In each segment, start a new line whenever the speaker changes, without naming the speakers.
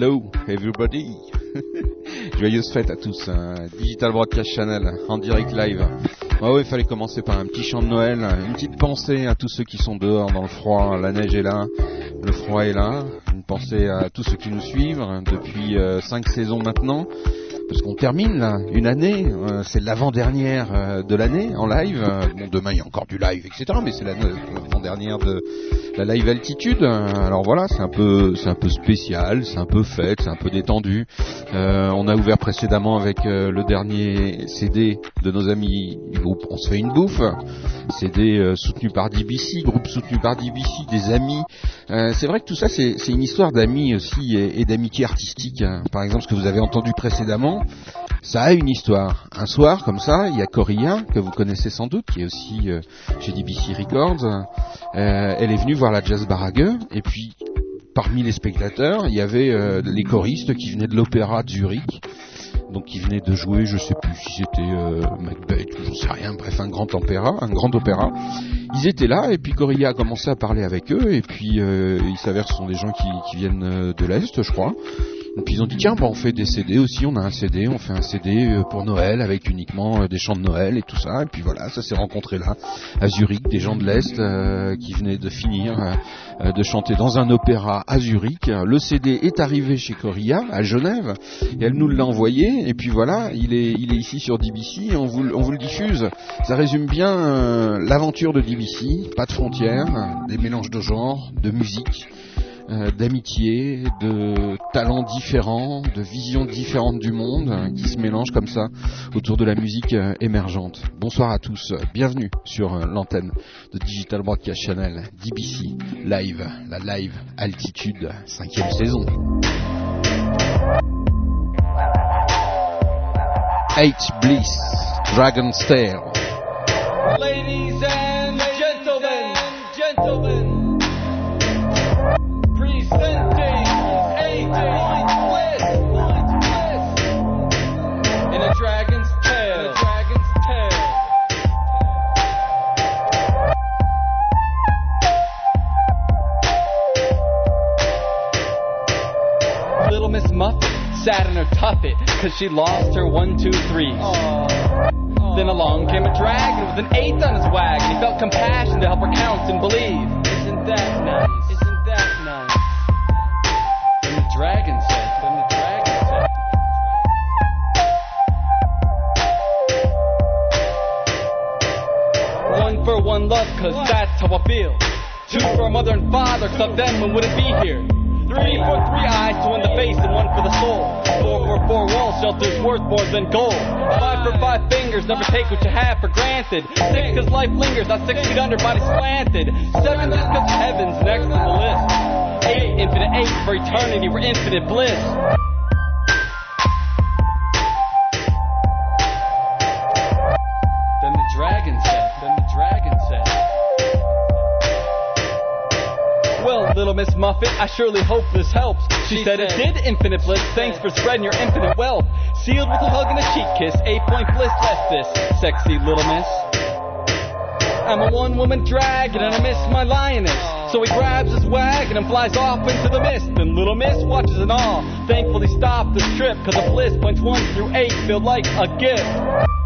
Hello everybody. Joyeuse fête à tous. Hein. Digital Broadcast Channel en direct live. Ah ouais, il fallait commencer par un petit chant de Noël, une petite pensée à tous ceux qui sont dehors dans le froid. La neige est là, le froid est là. Une pensée à tous ceux qui nous suivent depuis euh, cinq saisons maintenant parce qu'on termine là, une année, euh, c'est l'avant-dernière euh, de l'année en live. bon, demain il y a encore du live, etc. Mais c'est l'avant-dernière de la live altitude. Alors voilà, c'est un peu, c'est un peu spécial, c'est un peu fête, c'est un peu détendu. Euh, on a ouvert précédemment avec le dernier CD de nos amis du groupe On se fait une bouffe. CD soutenu par DBC, groupe soutenu par DBC, des amis. c'est vrai que tout ça c'est une histoire d'amis aussi et, d'amitié artistique. Hein. Par exemple, ce que vous avez entendu précédemment ça a une histoire. Un soir, comme ça, il y a Coria, que vous connaissez sans doute, qui est aussi euh, chez DBC Records. Euh, elle est venue voir la Jazz Barague, et puis parmi les spectateurs, il y avait euh, les choristes qui venaient de l'opéra de Zurich. Donc qui venaient de jouer, je sais plus si c'était Macbeth ou j'en sais rien, bref un grand opéra, un grand opéra. Ils étaient là et puis Coria a commencé à parler avec eux et puis il s'avère ce sont des gens qui, qui viennent de l'est, je crois. Puis ils ont dit tiens, bah, on fait des CD aussi, on a un CD, on fait un CD euh, pour Noël avec uniquement euh, des chants de Noël et tout ça. Et puis voilà, ça s'est rencontré là, à Zurich, des gens de l'Est euh, qui venaient de finir de chanter dans un opéra à Zurich. Le CD est arrivé chez Coria, à Genève, et elle nous l'a envoyé. Et puis voilà, il est, il est ici sur DBC, on vous, on vous le diffuse. Ça résume bien l'aventure de DBC, pas de frontières, des mélanges de genres, de musique. Euh, d'amitié, de talents différents, de visions différentes du monde euh, qui se mélangent comme ça autour de la musique euh, émergente. Bonsoir à tous, bienvenue sur l'antenne de Digital Broadcast Channel, DBC Live, la live altitude, cinquième saison. H Bliss, Dragon's
sat in her tuffet, cause she lost her one, two, three. Then along came a dragon with an eighth on his wagon. He felt compassion to help her count and believe. Isn't that nice? Isn't that nice? Then the dragon said, then the dragon said. One for one love, cause that's how I feel. Two for a mother and father, cause them wouldn't be here. Three for three eyes, two in the face and one for the soul. Four for four walls, shelters worth more than gold. Five for five fingers, never take what you have for granted. Six cause life lingers, not six feet under, body slanted. Seven just cause heaven's next to the list. Eight, infinite eight for eternity, we're infinite bliss. Little Miss Muffet, I surely hope this helps. She, she said, said, it did, Infinite Bliss. Thanks for spreading your infinite wealth. Sealed with a hug and a cheek kiss. Eight point bliss, bless this, sexy little miss. I'm a one woman dragon and I miss my lioness. So he grabs his wagon and flies off into the mist. And little miss watches in awe. Thankfully stopped this trip, cause the bliss points one through eight feel like a gift.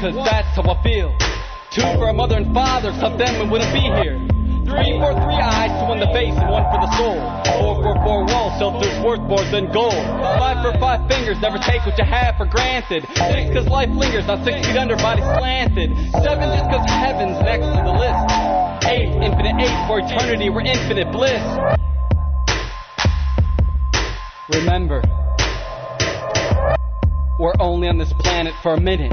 Cause that's how I feel. Two for a mother and father, some them we wouldn't be here. Three for three eyes, two in the face and one for the soul. Four for four walls, shelters worth more than gold. Five for five fingers, never take what you have for granted. Six cause life lingers, not six feet under, body slanted. Seven just cause heaven's next to the list. Eight, infinite eight for eternity, we're infinite bliss. Remember, we're only on this planet for a minute.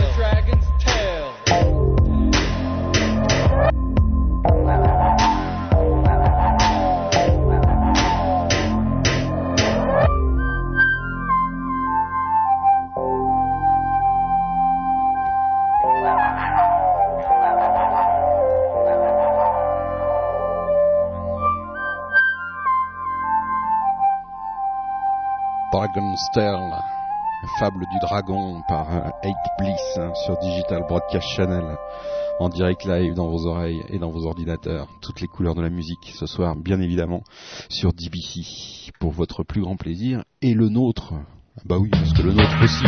Sterl, Fable du dragon par 8 euh, Bliss hein, sur Digital Broadcast Channel en direct live dans vos oreilles et dans vos ordinateurs. Toutes les couleurs de la musique ce soir, bien évidemment, sur DBC pour votre plus grand plaisir et le nôtre. Bah oui, parce que le nôtre aussi.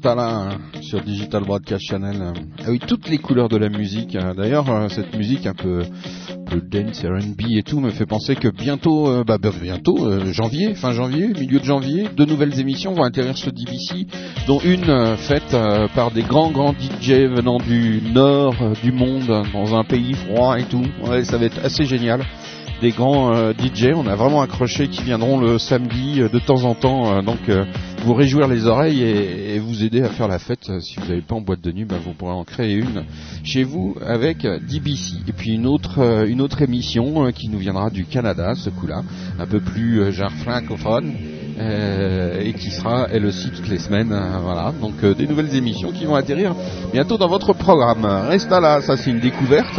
Stalin sur Digital Broadcast Channel. Ah oui, toutes les couleurs de la musique. Hein. D'ailleurs, euh, cette musique un peu, peu dance, R&B et tout me fait penser que bientôt, euh, bah, bah, bientôt, euh, janvier, fin janvier, milieu de janvier, deux nouvelles émissions vont atterrir sur DBC, dont une faite par des grands grands DJ venant du nord du monde, dans un pays froid et tout. Ça va être assez génial des grands DJ. On a vraiment accroché qui viendront le samedi de temps en temps. donc
vous réjouir les oreilles et, vous aider à faire la fête. Si vous n'avez pas en boîte de nuit, ben, vous pourrez en créer une chez vous avec DBC. Et puis une autre, une autre émission qui nous viendra du Canada, ce coup-là, un peu plus genre francophone. et qui sera elle aussi toutes les semaines. voilà, donc des nouvelles émissions qui vont atterrir bientôt dans votre programme. Reste là, ça c'est une découverte.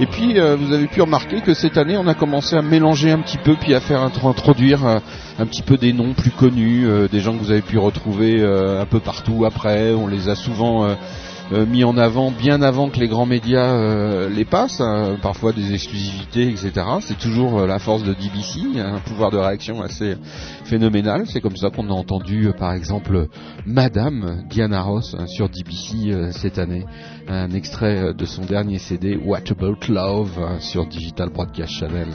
Et puis euh, vous avez pu remarquer que cette année on a commencé à mélanger un petit peu, puis à faire introduire euh, un petit peu des noms plus connus, euh, des gens que vous avez pu retrouver un peu partout après. On les a souvent mis en avant bien avant que les grands médias euh, les passent, hein, parfois des exclusivités, etc. C'est toujours euh, la force de DBC, un pouvoir de réaction assez phénoménal. C'est comme ça qu'on a entendu, par exemple, Madame Diana Ross hein, sur DBC cette année, un extrait de son dernier CD What About Love hein, sur Digital Broadcast Channel.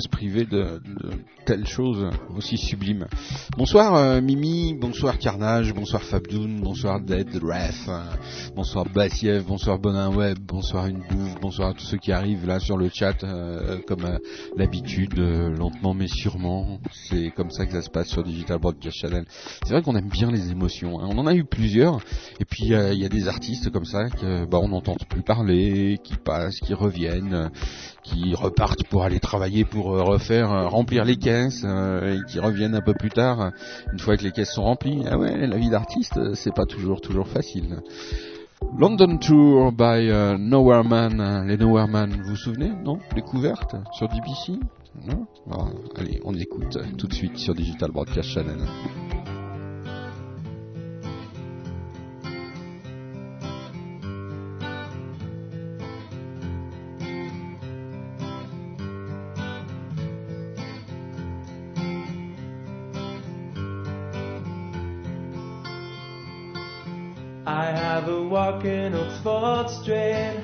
Se priver de, de telle chose aussi sublime Bonsoir euh, Mimi, bonsoir Carnage, bonsoir Fabdoun, bonsoir Dead Wrath, euh, bonsoir Bassiev, bonsoir Bonin Web, bonsoir Une Bouffe, bonsoir à tous ceux qui arrivent là sur le chat euh, comme l'habitude, lentement mais sûrement. C'est comme ça que ça se passe sur Digital Broadcast Channel. C'est vrai qu'on aime bien les émotions. Hein. On en a eu plusieurs et puis il y a des artistes comme ça que bah, on n'entend plus parler, qui passent, qui reviennent, qui repartent pour aller travailler pour refaire remplir les caisses euh, et qui reviennent un peu plus tard une fois que les caisses sont remplies. Ah ouais, la vie d'artiste, c'est pas toujours toujours facile. London Tour by Nowhere Man, les Nowhere Man, vous vous souvenez, non? Découverte sur DBC non? Allez, on écoute tout de suite sur Digital Broadcast Channel.
Oxford Street.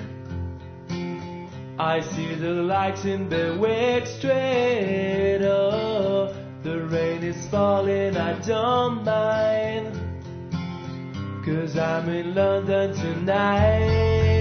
I see the lights in Berwick Street. Oh, the rain is falling, I don't mind. Cause I'm in London tonight.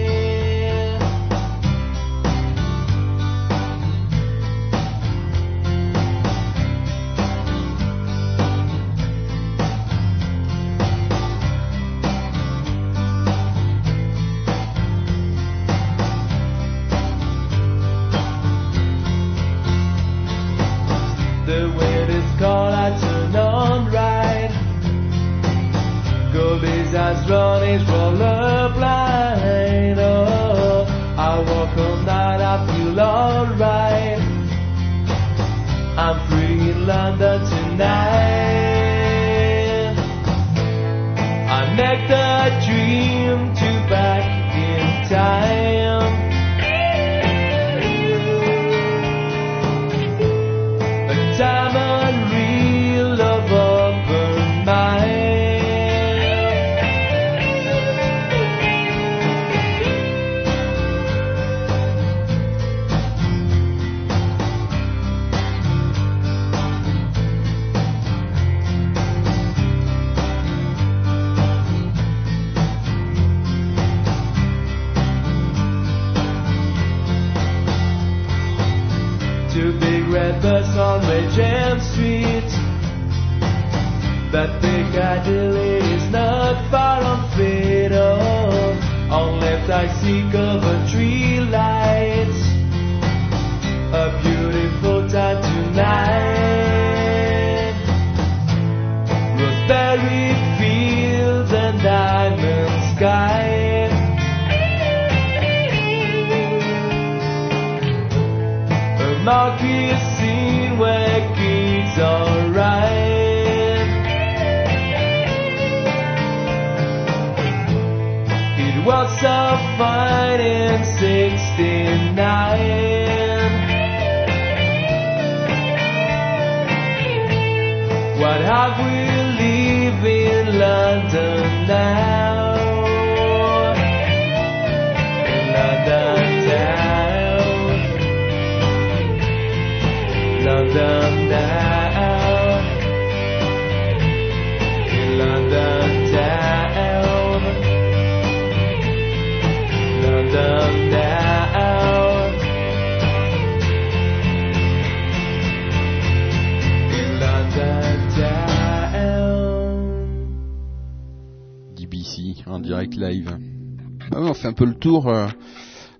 Tour. Euh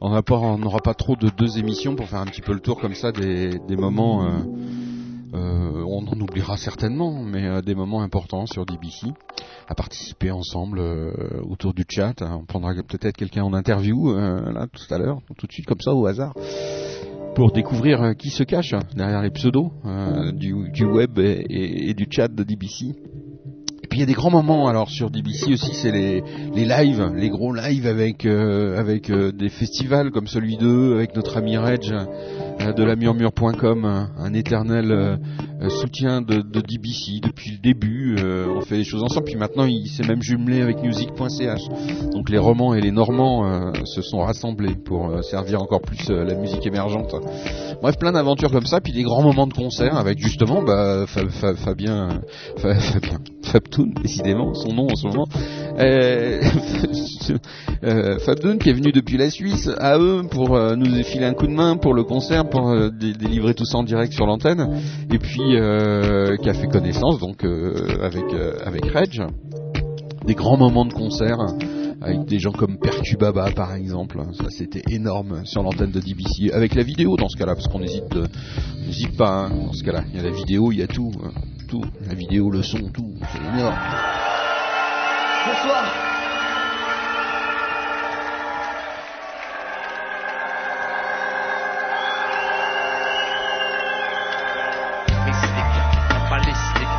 on n'aura pas, trop de deux émissions pour faire un petit peu le tour comme ça des, moments. Euh, euh, on en oubliera certainement, mais des moments importants sur DBC, à participer ensemble autour du chat. On prendra peut-être quelqu'un en interview tout à l'heure, tout de suite comme ça au hasard, pour découvrir qui se cache derrière les pseudos du, web et, du chat de DBC il y a des grands moments alors sur DBC aussi, c'est les, lives, les gros lives avec euh, euh, des festivals comme celui d'eux, avec notre ami Reg euh, de la murmure.com, un, éternel soutien de, de DBC depuis le début. on fait des choses ensemble, puis maintenant il s'est même jumelé avec music.ch. Donc les romans et les normands se sont rassemblés pour servir encore plus la musique émergente. Bref, plein d'aventures comme ça, puis des grands moments de concert avec justement bah, Fa- Fa- Fabien, Fa- Fabien, Fabtoon, décidément, son nom en ce moment. Euh, euh, Fabtoon qui est venu depuis la Suisse à eux pour euh, nous filer un coup de main pour le concert, pour euh, dé- délivrer tout ça en direct sur l'antenne, et puis qui a fait connaissance donc avec avec Reg. Des grands moments de concert avec des gens comme Percubaba par exemple, ça c'était énorme sur l'antenne de DBC, avec la vidéo dans ce cas-là, parce qu'on hésite, on n'hésite pas hein, dans ce cas-là. Il y a la vidéo, il y a tout, euh, tout, la vidéo, le son, tout, c'est énorme.
Bonsoir.
Mystique, balistique,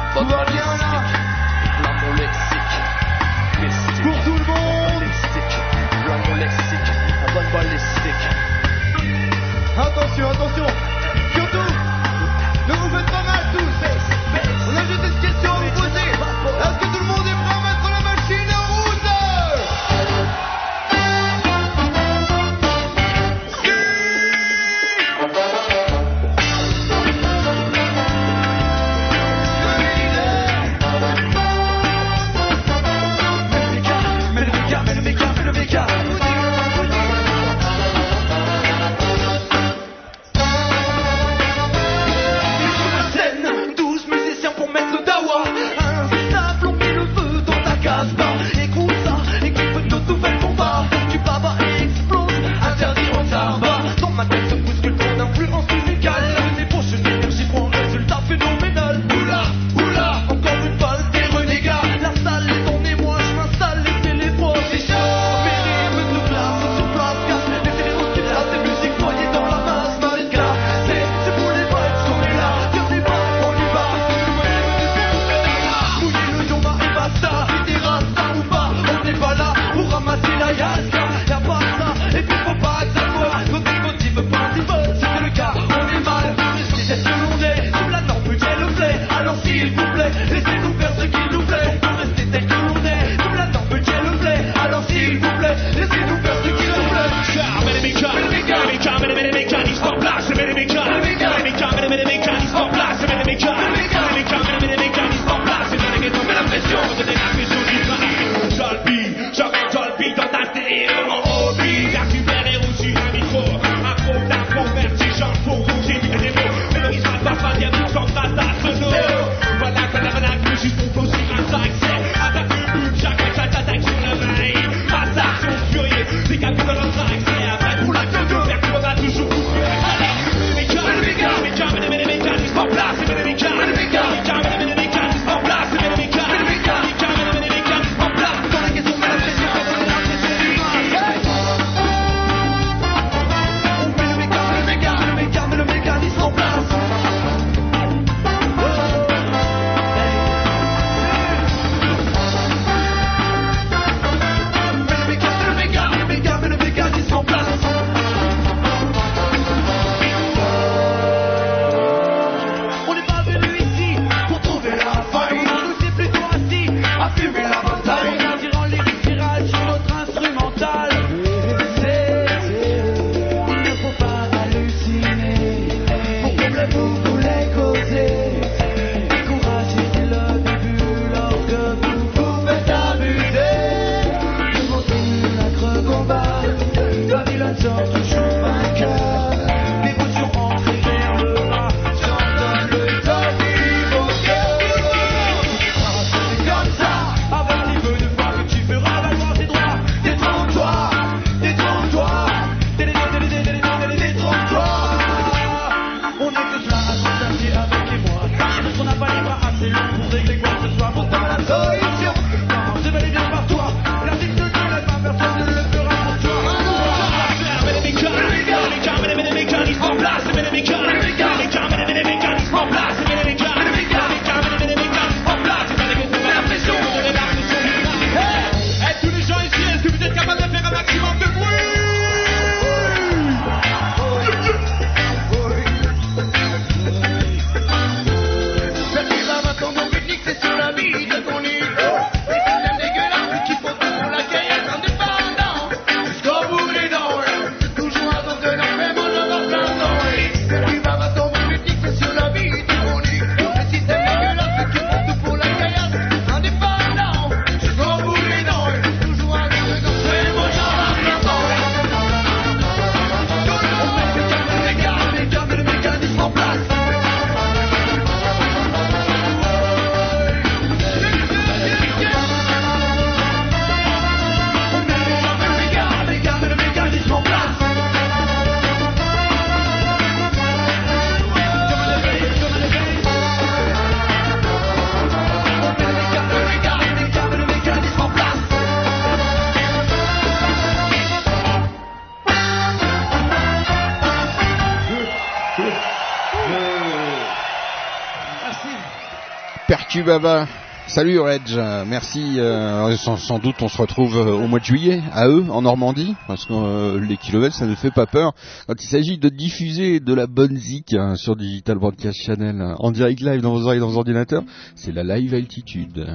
Cubaba. Salut Reg, merci. Euh, sans, sans, doute on se retrouve euh, au mois de juillet à eux en Normandie parce que euh, les kilomètres ça ne fait pas peur. Quand il s'agit de diffuser de la bonne zik hein, sur Digital Broadcast Channel en direct live dans vos oreilles dans vos ordinateurs, c'est la live altitude.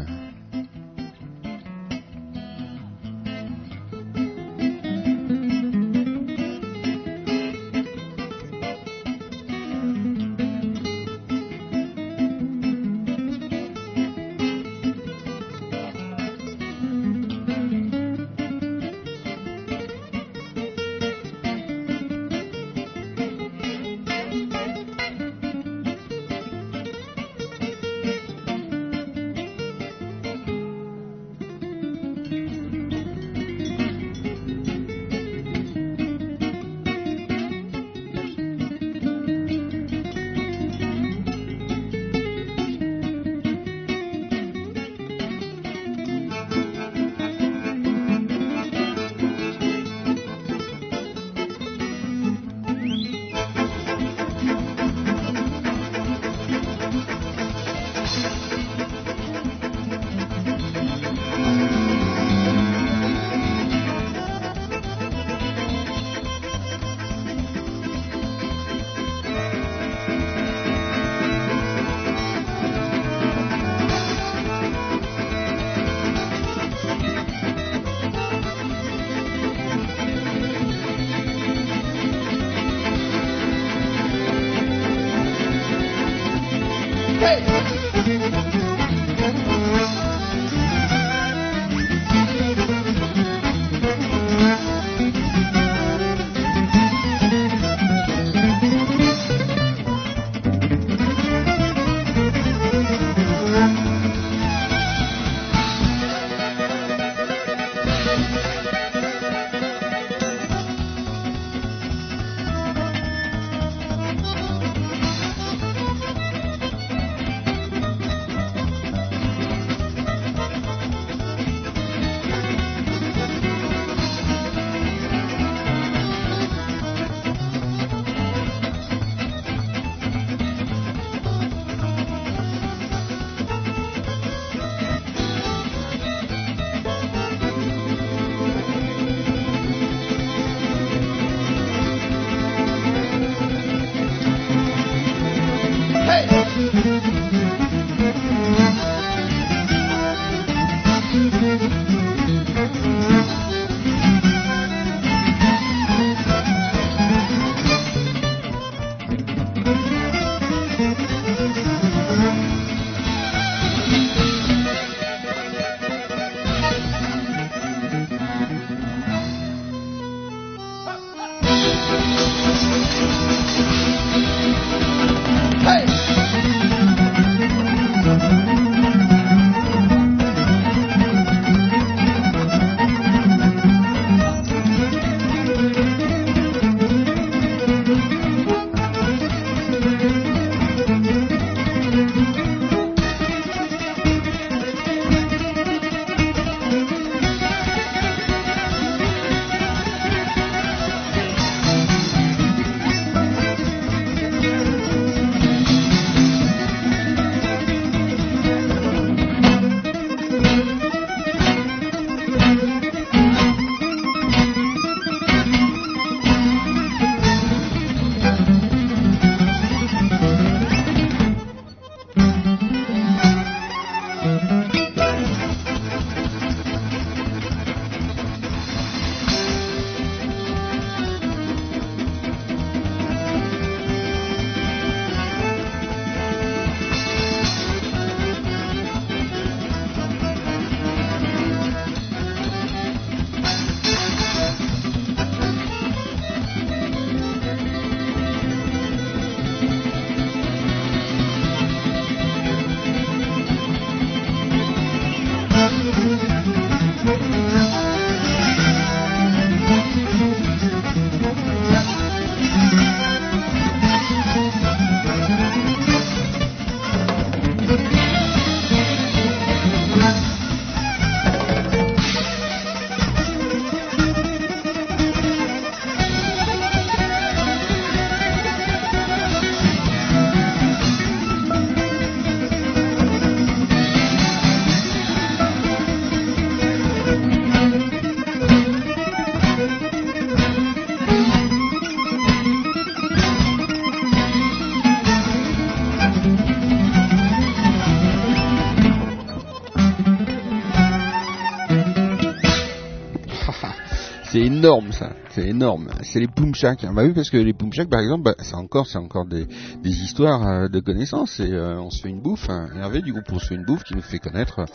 C'est énorme. C'est les Poumchak. Bah oui, parce que les Poumchak, par exemple, bah, c'est encore, c'est encore des, histoires euh, de connaissances. Et euh, on se fait une bouffe. hein. Hervé du groupe On se fait une bouffe qui nous fait connaître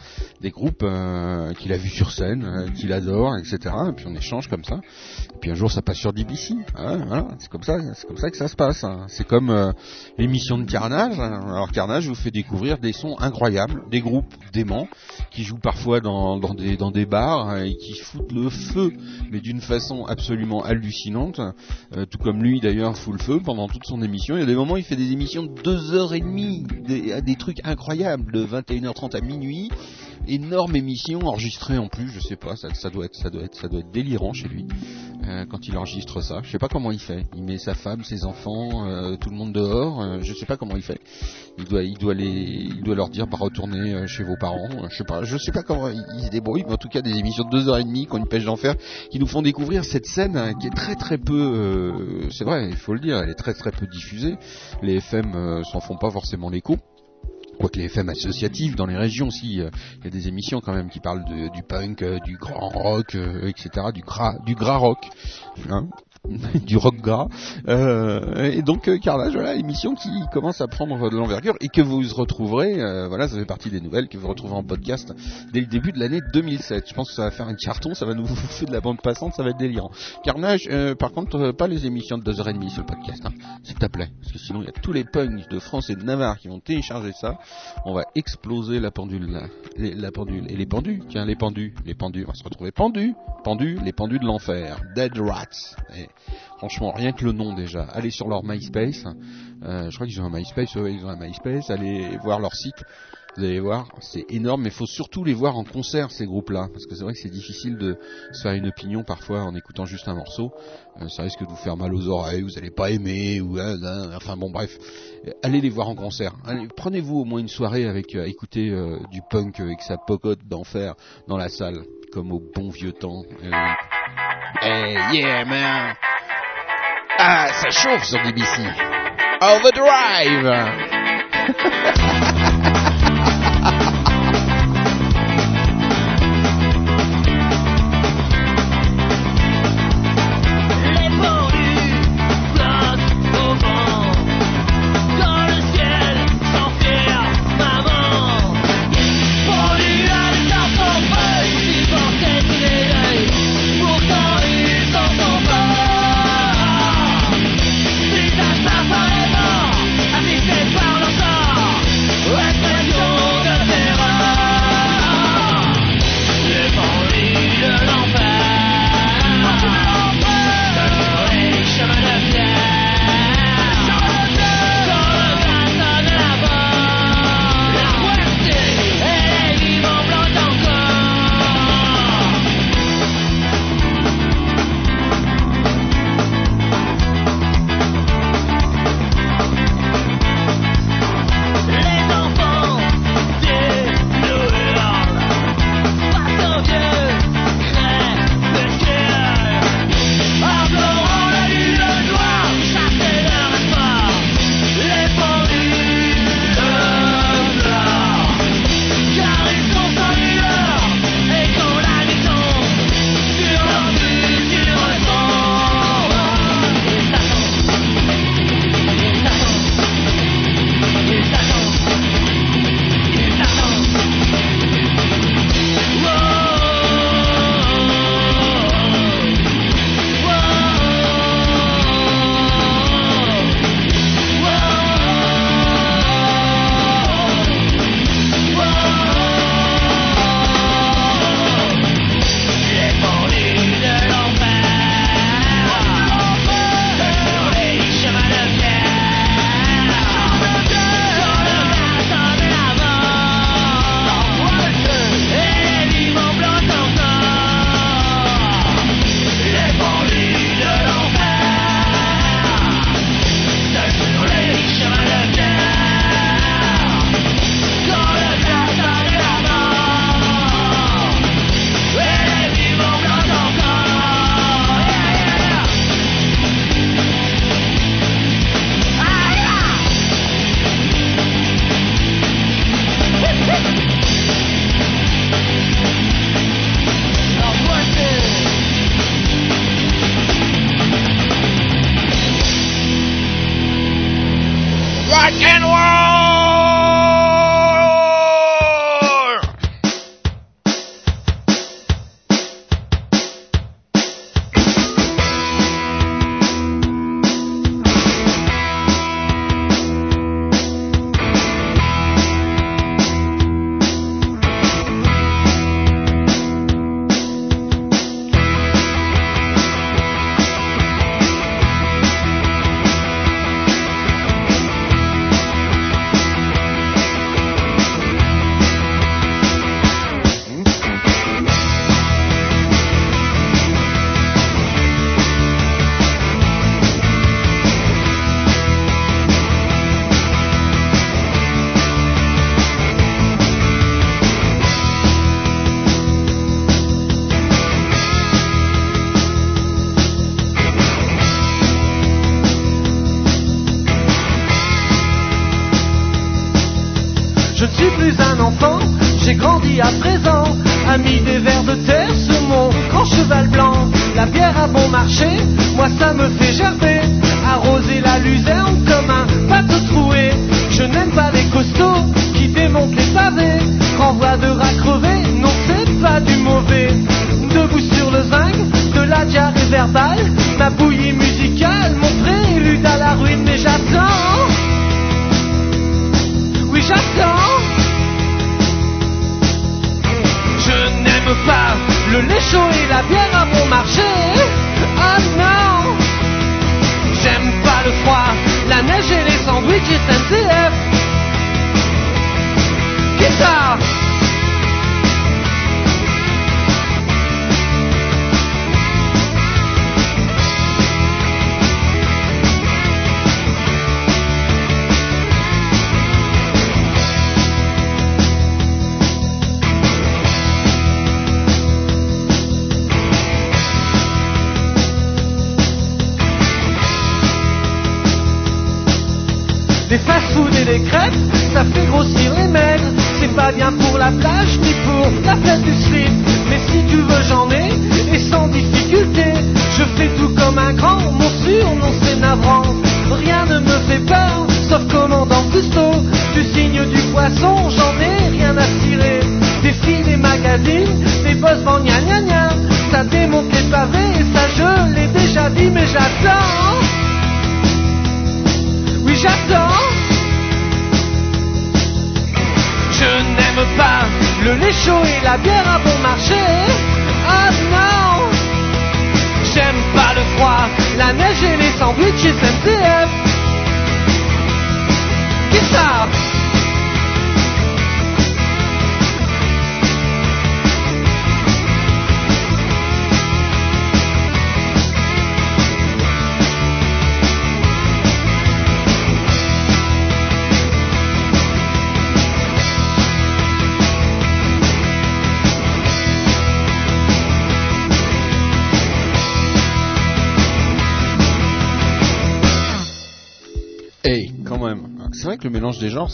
des groupes euh, qu'il a vus sur scène, euh, qu'il adore, etc. Et puis on échange comme ça. Et puis un jour ça passe sur DBC. Ah, c'est comme ça, c'est comme ça que ça se passe. hein. C'est comme euh, l'émission de Carnage. Alors Carnage vous fait découvrir des sons incroyables, des groupes déments qui jouent parfois dans, dans des dans des bars euh, et qui foutent le feu, mais d'une façon absolument hallucinante. Tout comme lui d'ailleurs fout le feu pendant toute son émission. Il y a des moments où il fait des émissions de deux heures et demie, des, des trucs incroyables, de 21h30 à minuit. Énorme émission enregistrée en plus, je sais pas, ça, ça doit être ça doit être ça doit être délirant chez lui euh, quand il enregistre ça. Je sais pas comment il fait. Il met sa femme, ses enfants, euh, tout le monde dehors. euh, je sais pas comment il fait. Il doit, il doit les, il doit leur dire bah retournez euh, chez vos parents. euh, Je sais pas, je sais pas comment il, se débrouille. Mais en tout cas, des émissions de deux heures et demie qu'on une pêche d'enfer, qui nous font découvrir cette scène hein, qui est très très peu. euh, c'est vrai, il faut le dire, elle est très très peu diffusée. Les FM s'en font pas forcément l'écho. Quoique les FM associatives dans les régions aussi, euh, il y a des émissions quand même qui parlent du punk, euh, du grand rock, euh, etc., du gras, du gras rock, hein, du rock gras. Euh, et donc euh, Carnage, voilà, émission qui commence à prendre de l'envergure et que vous retrouverez, euh, voilà, ça fait partie des nouvelles que vous retrouverez en podcast dès le début de l'année 2007. Je pense que ça va faire un carton, ça va nous faire de la bande passante, ça va être délirant. Carnage, euh, par contre, euh, pas les émissions de 2h30 sur le podcast, hein, s'il te plaît, parce que sinon il y a tous les punks de France et de Navarre qui vont télécharger ça on va exploser la pendule. Les- la pendule et les pendus. Tiens, les pendus, les pendus, on va se retrouver pendus, pendus, les pendus de l'enfer, Dead Rats. Franchement, rien que le nom déjà. Allez sur leur MySpace. Euh, je crois qu'ils ont un MySpace, ouais, ils ont un MySpace. Allez voir leur site. Vous allez voir, c'est énorme, mais il faut surtout les voir en concert ces groupes-là, parce que c'est vrai que c'est difficile de se faire une opinion parfois en écoutant juste un morceau. Euh, ça risque de vous faire mal aux oreilles, vous allez pas aimer, ou euh, euh, enfin bon bref, Euh, allez les voir en concert. Prenez-vous au moins une soirée avec euh, écouter euh, du punk avec sa pocotte d'enfer dans la salle, comme au bon vieux temps. Hey yeah man, ah ça chauffe sur DBC. Overdrive.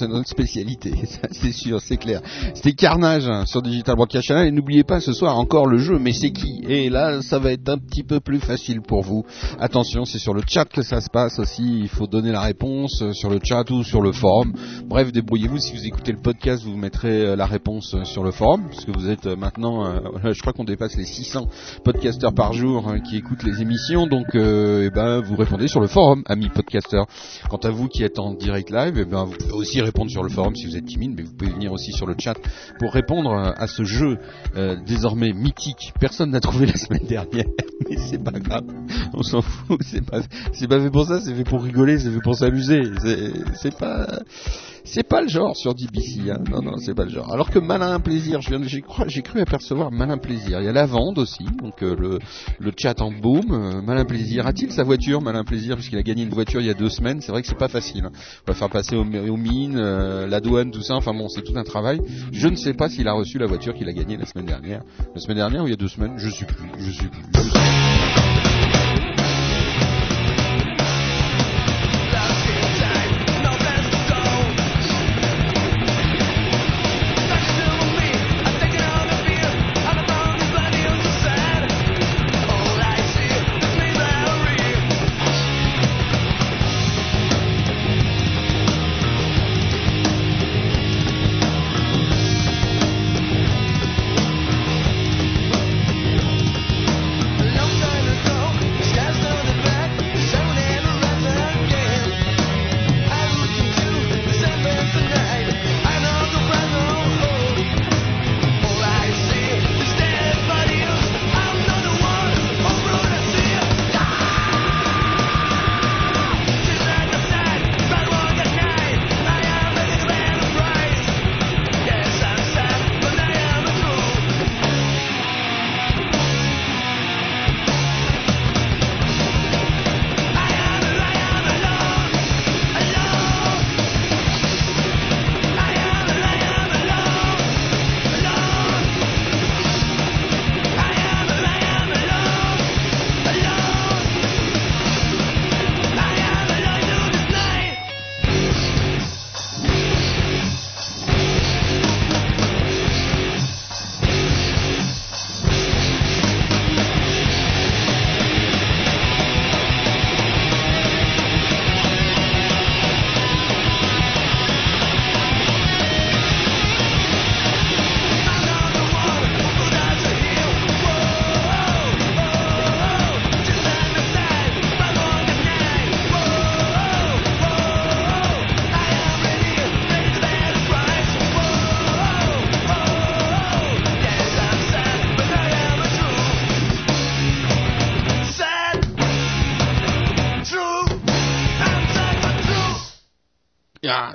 c'est
notre spécialité. C'est sûr, c'est clair. C'était Carnage hein, sur Digital Broadcast Channel. Et n'oubliez pas ce soir encore le jeu, mais c'est qui? Et là, ça va être un petit peu plus facile pour vous. Attention, c'est sur le chat que ça se passe aussi. Il faut donner la réponse euh, sur le chat ou sur le forum. Bref, débrouillez-vous. Si vous écoutez le podcast, vous mettrez euh, la réponse euh, sur le forum, parce que vous êtes maintenant, je crois qu'on dépasse les 600 podcasteurs par jour euh, qui écoutent les émissions. Donc, euh, eh ben, vous répondez sur le forum, amis podcasteurs. Quant à vous qui êtes en direct live, eh ben, vous pouvez aussi répondre sur le forum si vous êtes timide, mais vous pouvez venir aussi sur le chat pour répondre euh, à ce jeu euh, désormais mythique. Personne n'a trouvé la semaine dernière, mais c'est pas grave, on s'en fout. C'est pas, pas fait pour ça, c'est fait pour rigoler, c'est fait pour s'amuser. C'est pas, c'est pas le genre sur DBC. Hein. Non, non, c'est pas le genre. Alors que Malin Plaisir, j'ai, cru, cru apercevoir Malin Plaisir. Il y a la vente aussi, donc euh, le, le chat en boom. Euh, Malin Plaisir, a-t-il sa voiture, Malin Plaisir, puisqu'il a gagné une voiture il y a deux semaines? C'est vrai que c'est pas facile. hein. On va faire passer aux, aux mines, euh, la douane, tout ça. Enfin bon, c'est tout un travail. Je ne sais pas s'il a reçu la voiture qu'il a gagnée la semaine dernière. La semaine dernière ou il y a deux semaines, je sais plus. Je sais plus. Je sais plus.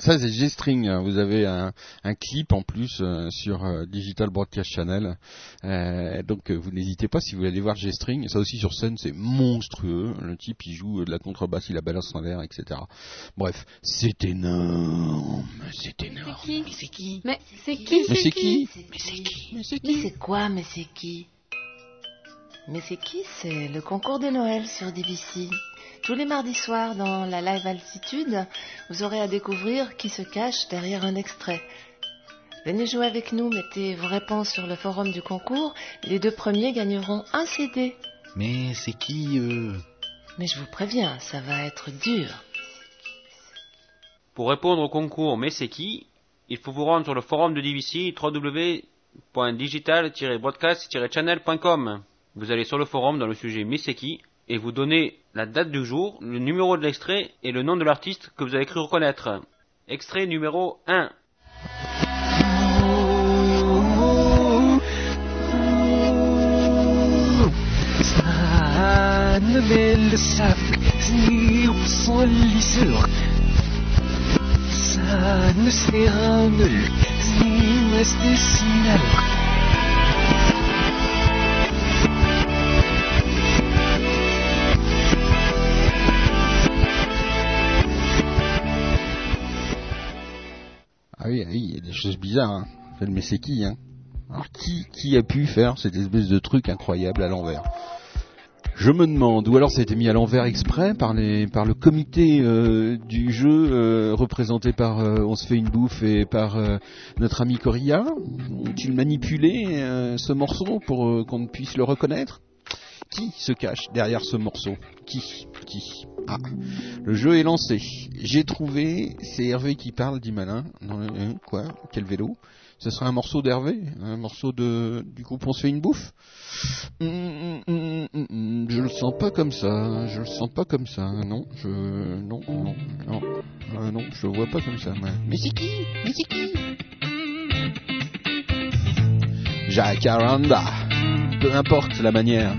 Ça c'est G-String. Vous avez un, un clip en plus euh, sur euh, Digital Broadcast Channel. Euh, donc euh, vous n'hésitez pas si vous voulez aller voir G-String. Ça aussi sur scène c'est monstrueux. Le type il joue de la contrebasse, il la balance en l'air, etc. Bref, c'est énorme. C'est énorme.
qui?
Mais c'est qui?
Mais c'est qui?
Mais c'est qui?
Mais c'est qui?
Mais c'est
Mais
qui
c'est quoi Mais c'est qui? Mais c'est qui? C'est le concours de Noël sur DBC. Tous les mardis soirs dans la live altitude, vous aurez à découvrir qui se cache derrière un extrait. Venez jouer avec nous, mettez vos réponses sur le forum du concours. Les deux premiers gagneront un CD.
Mais c'est qui
Mais je vous préviens, ça va être dur.
Pour répondre au concours Mais c'est qui? Il faut vous rendre sur le forum de DVC www.digital-broadcast-channel.com. Vous allez sur le forum dans le sujet Mais c'est qui? Et vous donnez la date du jour, le numéro de l'extrait et le nom de l'artiste que vous avez cru reconnaître. Extrait numéro 1.
Ah oui, oui, il y a des choses bizarres. Hein. Mais c'est qui hein? Alors qui, qui a pu faire cette espèce de truc incroyable à l'envers? Je me demande, ou alors ça a été mis à l'envers exprès par, les, par le comité euh, du jeu euh, représenté par euh, On se fait une bouffe et par notre ami Coria. Ont-ils manipulé ce morceau pour qu'on puisse le reconnaître? Qui se cache derrière ce morceau Qui Qui Ah, le jeu est lancé. J'ai trouvé, c'est Hervé qui parle, dit Malin. Le- hein, quoi Quel vélo Ce sera un morceau d'Hervé Un morceau de du groupe On se fait une bouffe Hum, hum, hum, Je le sens pas comme ça. Je le sens pas comme ça. Non, je non non non Euh, non, je le vois pas comme ça. moi. Mais c'est qui Mais c'est qui Jacaranda. Peu importe la manière.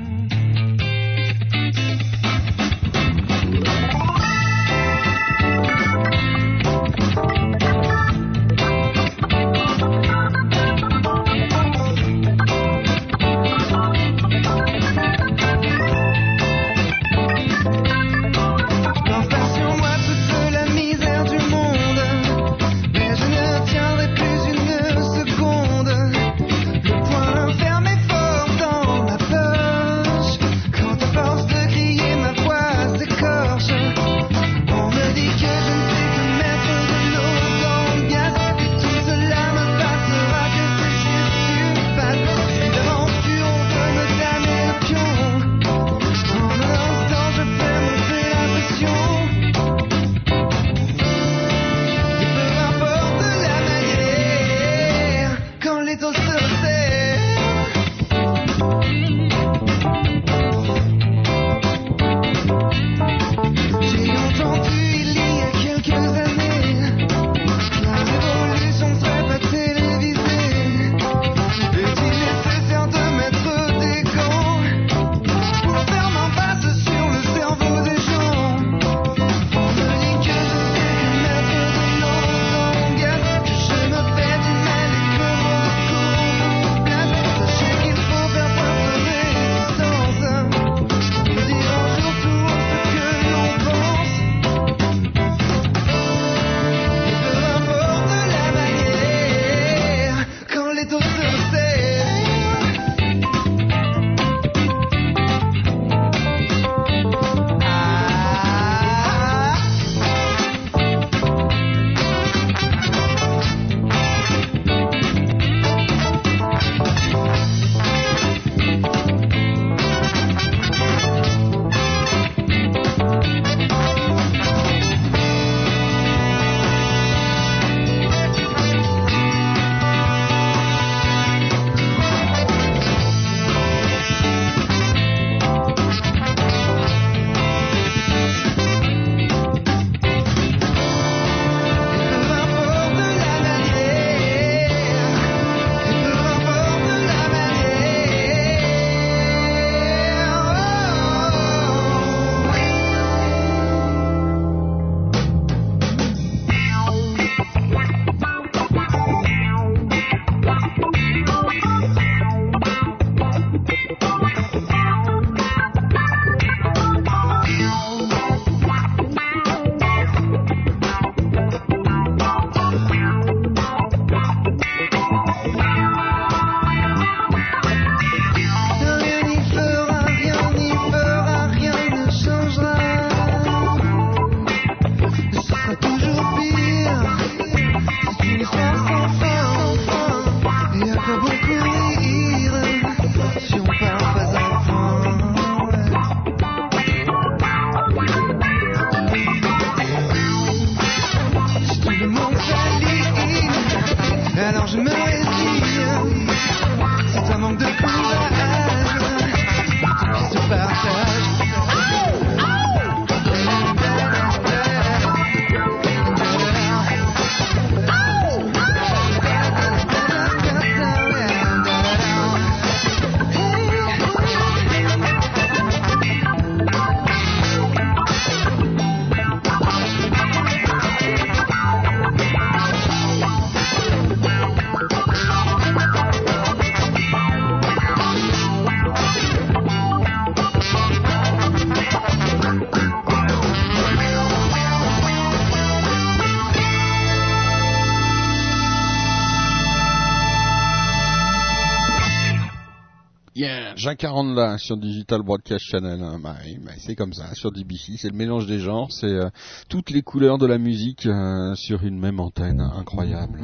Yeah, Jacaranda sur Digital Broadcast Channel. hein. Bah, bah, c'est comme ça sur DBC, c'est le mélange des genres, c'est euh, toutes les couleurs de la musique euh, sur une même antenne, incroyable.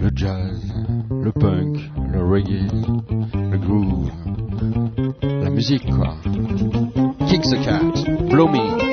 Le jazz, le punk, le reggae, le groove, la musique quoi. Kick the cat, blow me.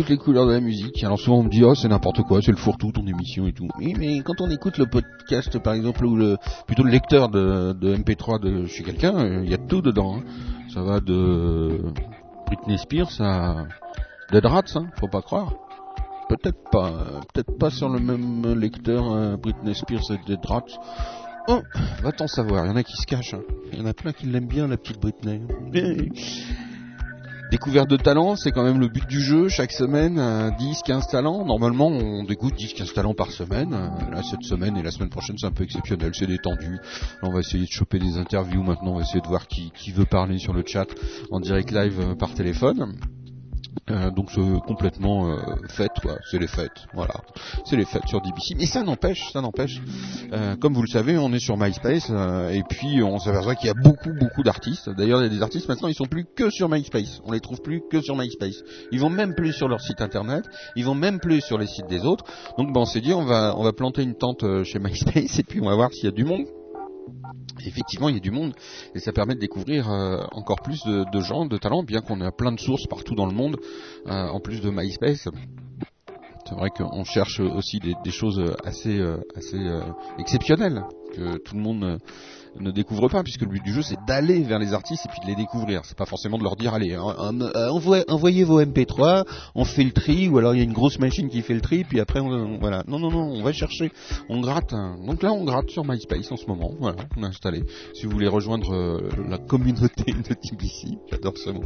Toutes les couleurs de la musique. Alors souvent on me dit oh c'est n'importe quoi, c'est le fourre-tout ton émission et tout. Mais quand on écoute le podcast par exemple ou plutôt le lecteur de, de MP3 de chez quelqu'un, euh, il y a tout dedans. hein. Ça va de Britney Spears à Dead Rats, hein, faut pas croire. Peut-être pas, euh, peut-être pas sur le même lecteur euh, Britney Spears et Dead Rats. Oh, va t'en savoir, il y en a qui se cachent. hein. Il y en a plein qui l'aiment bien la petite Britney. Découverte de talent, c'est quand même le but du jeu. Chaque semaine, euh, 10-15 talents. Normalement, on dégoûte 10-15 talents par semaine. Euh, Là, cette semaine et la semaine prochaine, c'est un peu exceptionnel. C'est détendu. Là, on va essayer de choper des interviews maintenant. On va essayer de voir qui, qui veut parler sur le chat en direct live euh, par téléphone. Euh, donc complètement euh, fête, quoi. C'est les fêtes, voilà. C'est les fêtes sur DBC. Mais ça n'empêche, ça n'empêche. Euh, comme vous le savez, on est sur MySpace euh, et puis on s'aperçoit qu'il y a beaucoup, beaucoup d'artistes. D'ailleurs, il y a des artistes maintenant, ils sont plus que sur MySpace. On les trouve plus que sur MySpace. Ils vont même plus sur leur site internet. Ils vont même plus sur les sites des autres. Donc, ben, on s'est dit, on va, on va planter une tente chez MySpace et puis on va voir s'il y a du monde. Effectivement, il y a du monde et ça permet de découvrir euh, encore plus de, gens, de talents, bien qu'on a plein de sources partout dans le monde, euh, en plus de MySpace. C'est vrai qu'on cherche aussi des, choses assez, euh, assez exceptionnelles que tout le monde ne découvre pas, puisque le but du jeu c'est d'aller vers les artistes et puis de les découvrir. C'est pas forcément de leur dire allez, envoyez vos MP3, on fait le tri, ou alors il y a une grosse machine qui fait le tri, puis après on, voilà. Non non non, on va chercher, on gratte. Donc là on gratte sur MySpace en ce moment. Voilà, on a installé. Si vous voulez rejoindre euh, la communauté de DBC, j'adore ce mot.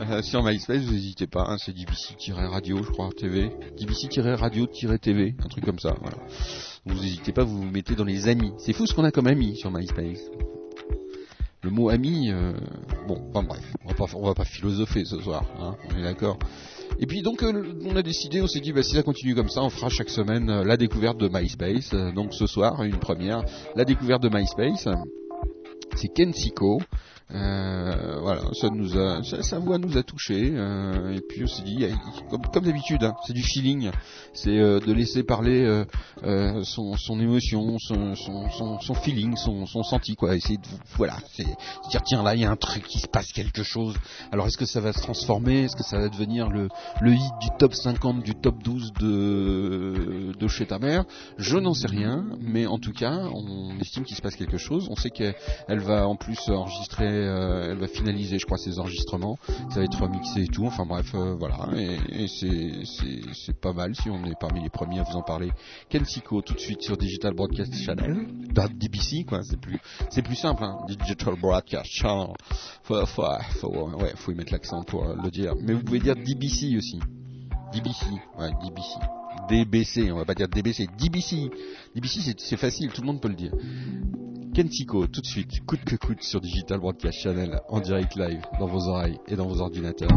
Euh, sur MySpace, vous n'hésitez pas, hein, c'est DBC-radio, je crois, TV, DBC-radio-TV, un truc comme ça. Voilà. Vous n'hésitez pas, vous vous mettez dans les amis. C'est fou ce qu'on a comme amis sur MySpace. Le mot ami, euh, bon, enfin bref, on va pas, va pas philosopher ce soir, hein, on est d'accord. Et puis donc euh, on a décidé, on s'est dit, bah, si ça continue comme ça, on fera chaque semaine euh, la découverte de MySpace. Donc ce soir, une première, la découverte de MySpace. C'est Kensico. Euh, voilà, ça nous a, sa, sa voix nous a touché. euh, et puis on s'est dit, comme, d'habitude, hein, c'est du feeling, c'est euh, de laisser parler euh, son, son émotion, son, son, son, feeling, son, senti, quoi. Essayer de, voilà, c'est dire tiens là il y a un truc, il se passe quelque chose. Alors est-ce que ça va se transformer, est-ce que ça va devenir le, le hit du top 50, du top 12 de, de chez ta mère? Je n'en sais rien, mais en tout cas on estime qu'il se passe quelque chose. On sait qu'elle elle va en plus enregistrer, euh, elle va finaliser, je crois, ses enregistrements. Ça va être remixé et tout. Enfin bref, euh, voilà. Et, et c'est- pas mal si on est parmi les premiers à vous en parler. Kensico tout de suite sur Digital Broadcast Channel, DBC quoi. C'est plus plus simple. Hein. Digital Broadcast Channel. Faut, faut, ouais, faut y mettre l'accent pour le dire. Mais vous pouvez dire DBC aussi. DBC, ouais, DBC. DBC, on va pas dire DBC, DBC. DBC c'est- facile, tout le monde peut le dire. Kensico, tout de suite, coûte que coûte sur Digital Broadcast Channel, en direct live, dans vos oreilles et dans vos ordinateurs.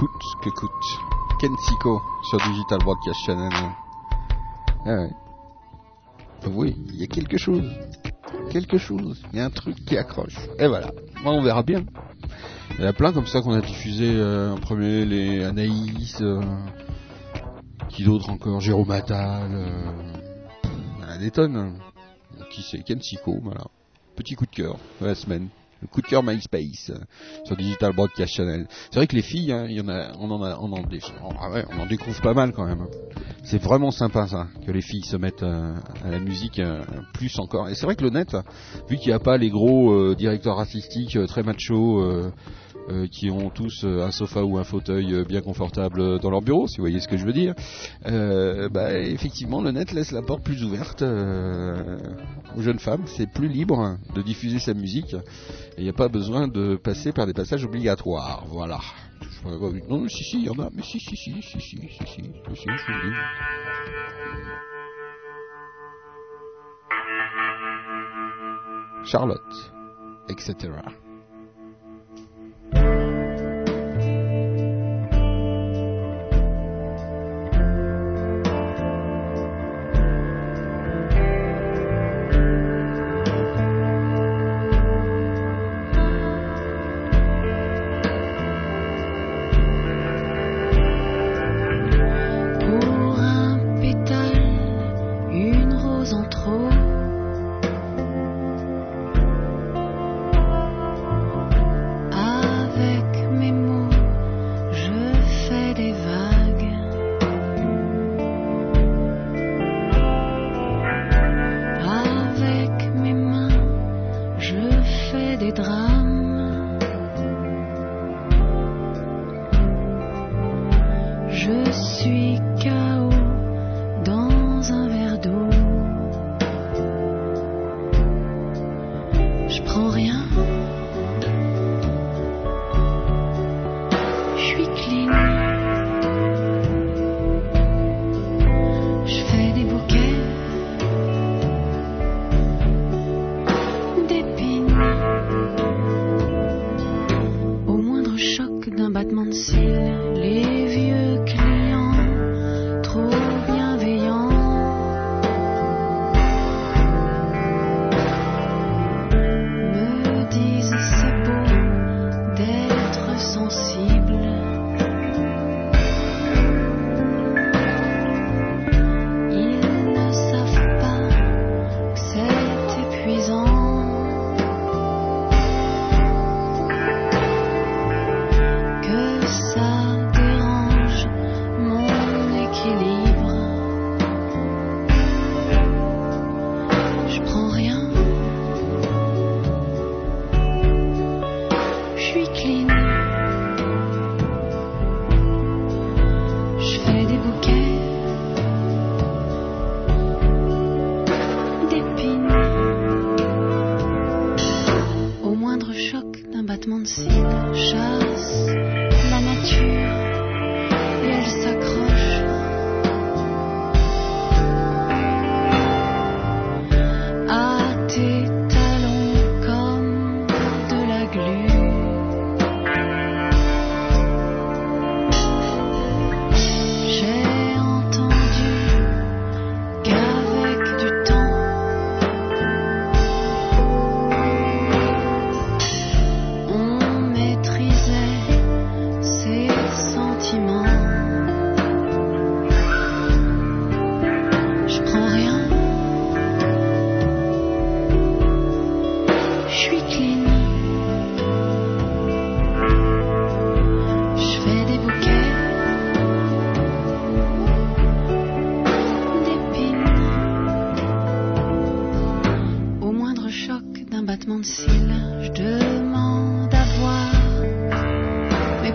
Coûte que.
Kensico sur Digital Broadcast Channel. Ah ouais. Oui, il y a quelque chose. Quelque chose. Il y a un truc qui accroche. Et voilà. Moi, on verra bien. Il y a plein comme ça qu'on a diffusé euh, en premier, les Anaïs, euh, qui d'autres encore, Jérôme Attal, euh, des tonnes. Qui c'est? Kensico, voilà. Petit coup de cœur de la semaine. Le coup de cœur MySpace sur Digital Broadcast Channel. C'est vrai que les filles, hein, y en a, on en a, on en, ah ouais, on en découvre pas mal quand même. C'est vraiment sympa ça, que les filles se mettent euh, à la musique euh, plus encore. Et c'est vrai que le net, vu qu'il n'y a pas les gros euh, directeurs artistiques très machos qui ont tous un sofa ou un fauteuil bien confortable dans leur bureau, si vous voyez ce que je veux dire, bah, effectivement le net laisse la porte plus ouverte aux jeunes femmes. C'est plus libre de diffuser sa musique. Et il n'y a pas besoin de passer par des passages obligatoires. Voilà. Je- Non, si, si, il y en a. Mais si, si, si, si, si, si, si, si, si, je le dis. Charlotte, etc.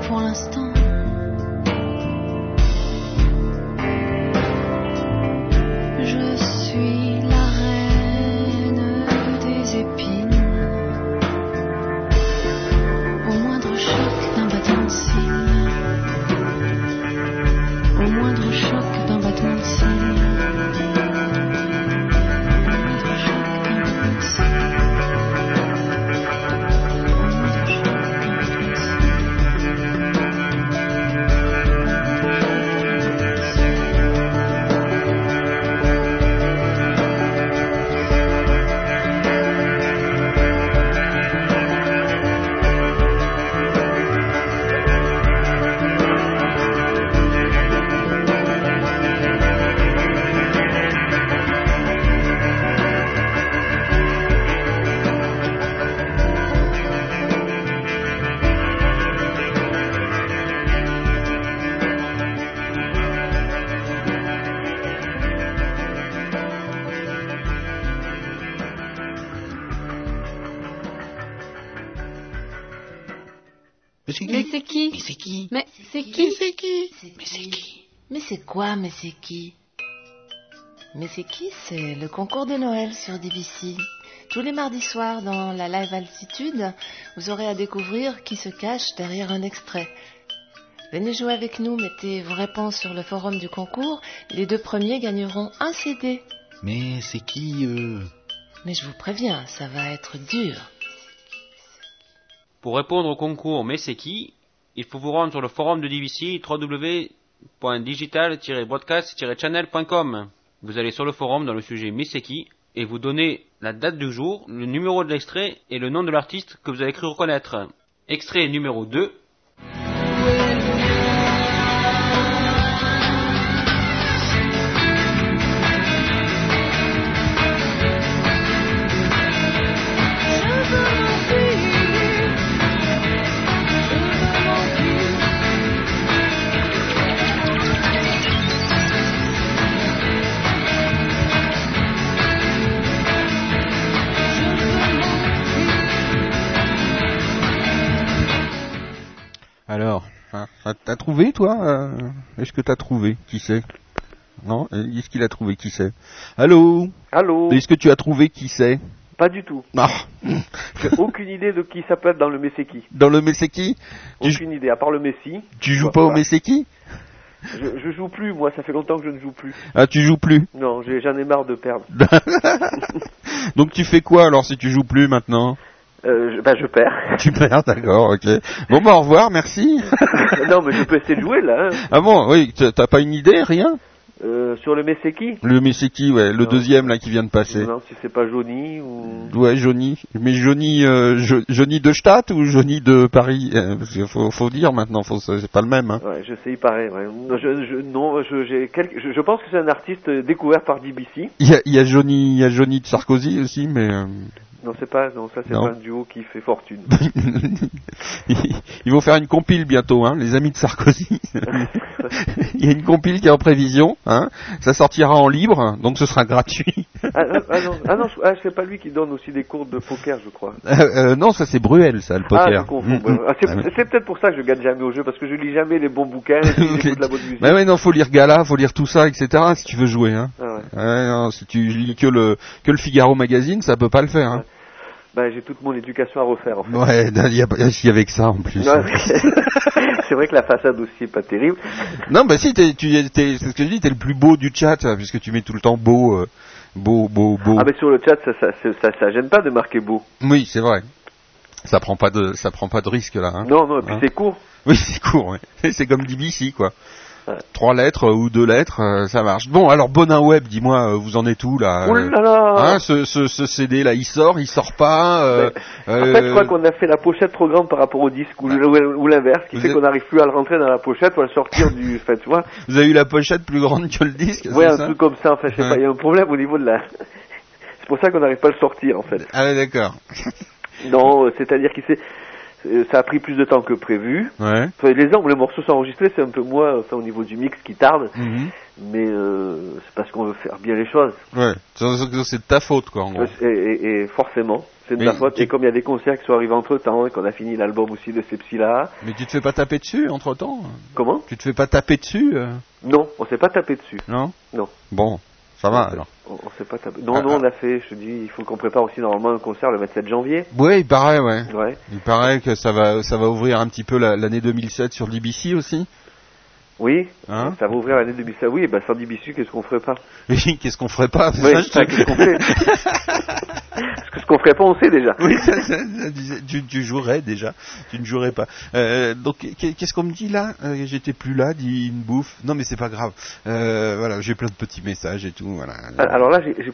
pour l'instant. C'est
qui
c'est qui
Mais c'est qui
Mais c'est
quoi Mais c'est qui Mais c'est qui C'est le concours de Noël sur DBC. Tous les mardis soirs dans la live altitude, vous aurez à découvrir qui se cache derrière un extrait. Venez jouer avec nous, mettez vos réponses sur le forum du concours. Les deux premiers gagneront un CD.
Mais c'est qui.
Mais je vous préviens, ça va être dur.
Pour répondre au concours Mais c'est qui? Il faut vous rendre sur le forum de DVC www.digital-broadcast-channel.com. Vous allez sur le forum dans le sujet qui et vous donnez la date du jour, le numéro de l'extrait et le nom de l'artiste que vous avez cru reconnaître. Extrait numéro 2.
Alors, hein, t'as trouvé toi euh, Est-ce que t'as trouvé Qui c'est? Non Euh, Est-ce qu'il a trouvé Qui c'est? Allô?
Allô?
Est-ce que tu as trouvé qui c'est?
Pas du tout.
Ah,
J'ai aucune idée de qui ça peut être dans le Messeki.
Dans le Messeki
Aucune idée, à part le Messi.
tu joues
Voilà.
pas au Messeki
Je, je joue plus, moi, ça fait longtemps que je ne joue plus.
Ah, tu joues plus?
Non, j'ai- j'en ai marre de perdre.
Donc tu fais quoi alors si tu joues plus maintenant?
Euh, je, bah, je perds.
Tu perds, d'accord, ok. Bon bah au revoir, merci.
non, mais je peux essayer de jouer, là. hein.
Ah bon, oui, t'as pas une idée, rien?
Euh, sur le Messeki
Le Messeki, ouais, le
Non.
deuxième là qui vient de passer.
Non, si c'est pas Johnny ou...
Ouais, Johnny. Mais Johnny, euh, Jo- Johnny de Stadt ou Johnny de Paris? Euh, faut, faut dire maintenant, c'est pas le même. Hein.
Ouais, je sais, il paraît. Ouais. Je, je, non, je, j'ai quelque- je, je pense que c'est un artiste découvert par DBC.
Il y a, il y a Johnny, il y a Johnny de Sarkozy aussi, mais
Non, c'est pas, non, ça c'est pas un duo qui fait fortune.
ils vont faire une compile bientôt, hein, les amis de Sarkozy. il y a une compile qui est en prévision, hein. Ça sortira en libre, donc ce sera gratuit.
ah, ah, ah, non, ah non, ah, c'est pas lui qui donne aussi des cours de poker, je crois.
Euh, euh, non, ça c'est Bruel, ça, le poker. Mm, mm.
Ah, c'est peut-être pour ça que je gagne jamais au jeu, parce que je lis jamais les bons bouquins et puis j'écoute la bonne musique.
Bah ouais, non, faut lire Gala, faut lire tout ça, etc. Si tu veux jouer, hein.
Ah ouais.
Ouais, non, si tu lis que le que le Figaro magazine, ça peut pas le faire. Hein.
Bah, j'ai toute mon éducation à refaire, en fait.
Ouais, il y avait que ça en plus.
C'est vrai que la façade aussi est pas terrible.
Non, bah si, t'es, tu, t'es, c'est ce que je dis, t'es le plus beau du chat, hein, puisque tu mets tout le temps beau, euh, beau, beau, beau.
Ah, mais sur le chat, ça, ça, ça, ça, ça gêne pas de marquer beau.
Oui, c'est vrai. Ça prend pas de, ça prend pas de risque là. Hein.
Non, non, et puis
Hein.
c'est court.
Oui, c'est court. Ouais. C'est comme DBC quoi.
Ouais.
Trois lettres euh, ou deux lettres, euh, ça marche. Bon, alors Bonin Web, dis-moi, euh, vous en êtes où là
Ouh là là
Hein, ce, ce, ce CD là, il sort, il sort pas. Euh,
En fait, je crois qu'on a fait la pochette trop grande par rapport au disque, ou, ou, l'inverse, qui
Vous
fait qu'on n'arrive plus à le rentrer dans la pochette ou à le sortir du... Enfin, tu vois
Vous avez eu la pochette plus grande que le disque
Ouais, un
ça
truc comme ça, enfin, je sais
Ouais.
pas, il y a un problème au niveau de la... C'est pour ça qu'on n'arrive pas à le sortir, en fait.
Ah d'accord.
Non, c'est-à-dire qu'il s'est... euh, Ça a pris plus de temps que prévu.
Ouais.
Enfin, les ans où les morceaux sont enregistrés, c'est un peu moins, enfin, au niveau du mix qui tarde,
Mhm.
mais euh, c'est parce qu'on veut faire bien les choses.
Ouais. C'est de ta faute quoi en gros.
Et, et- et forcément, c'est de
Mais
ma faute.
tu-
Et comme il y a des concerts qui sont arrivés entre temps et qu'on a fini l'album aussi de Sepsila,
Mais tu te fais pas taper dessus entre temps
comment?
Tu te fais pas taper dessus euh?
Non, on s'est pas tapé dessus.
Non?
Non.
Bon, ça va alors.
On, on s'est pas. Non,
Ah,
non,
ah.
on a fait, je te dis, il faut qu'on prépare aussi normalement un concert le 27 janvier.
Ouais, il paraît, ouais.
Ouais.
Il paraît que ça va, ça va ouvrir un petit peu la- l'année 2007 sur DBC aussi.
Oui,
Hein
ça va ouvrir l'année 2007. Oui, bah sans DBC, qu'est-ce qu'on ferait pas?
Oui, qu'est-ce qu'on ferait pas?
Oui,
ça,
qu'est-ce qu'on fait? Parce que ce qu'on ferait pas, on sait déjà.
Oui, ça, ça, tu, tu jouerais déjà, tu ne jouerais pas. Euh, donc, qu'est- qu'est-ce qu'on me dit là? Euh, J'étais plus là, dit une bouffe. Non, mais c'est pas grave. Euh, voilà, j'ai plein de petits messages et tout. Voilà.
Ah, Alors là, j'ai, j'ai-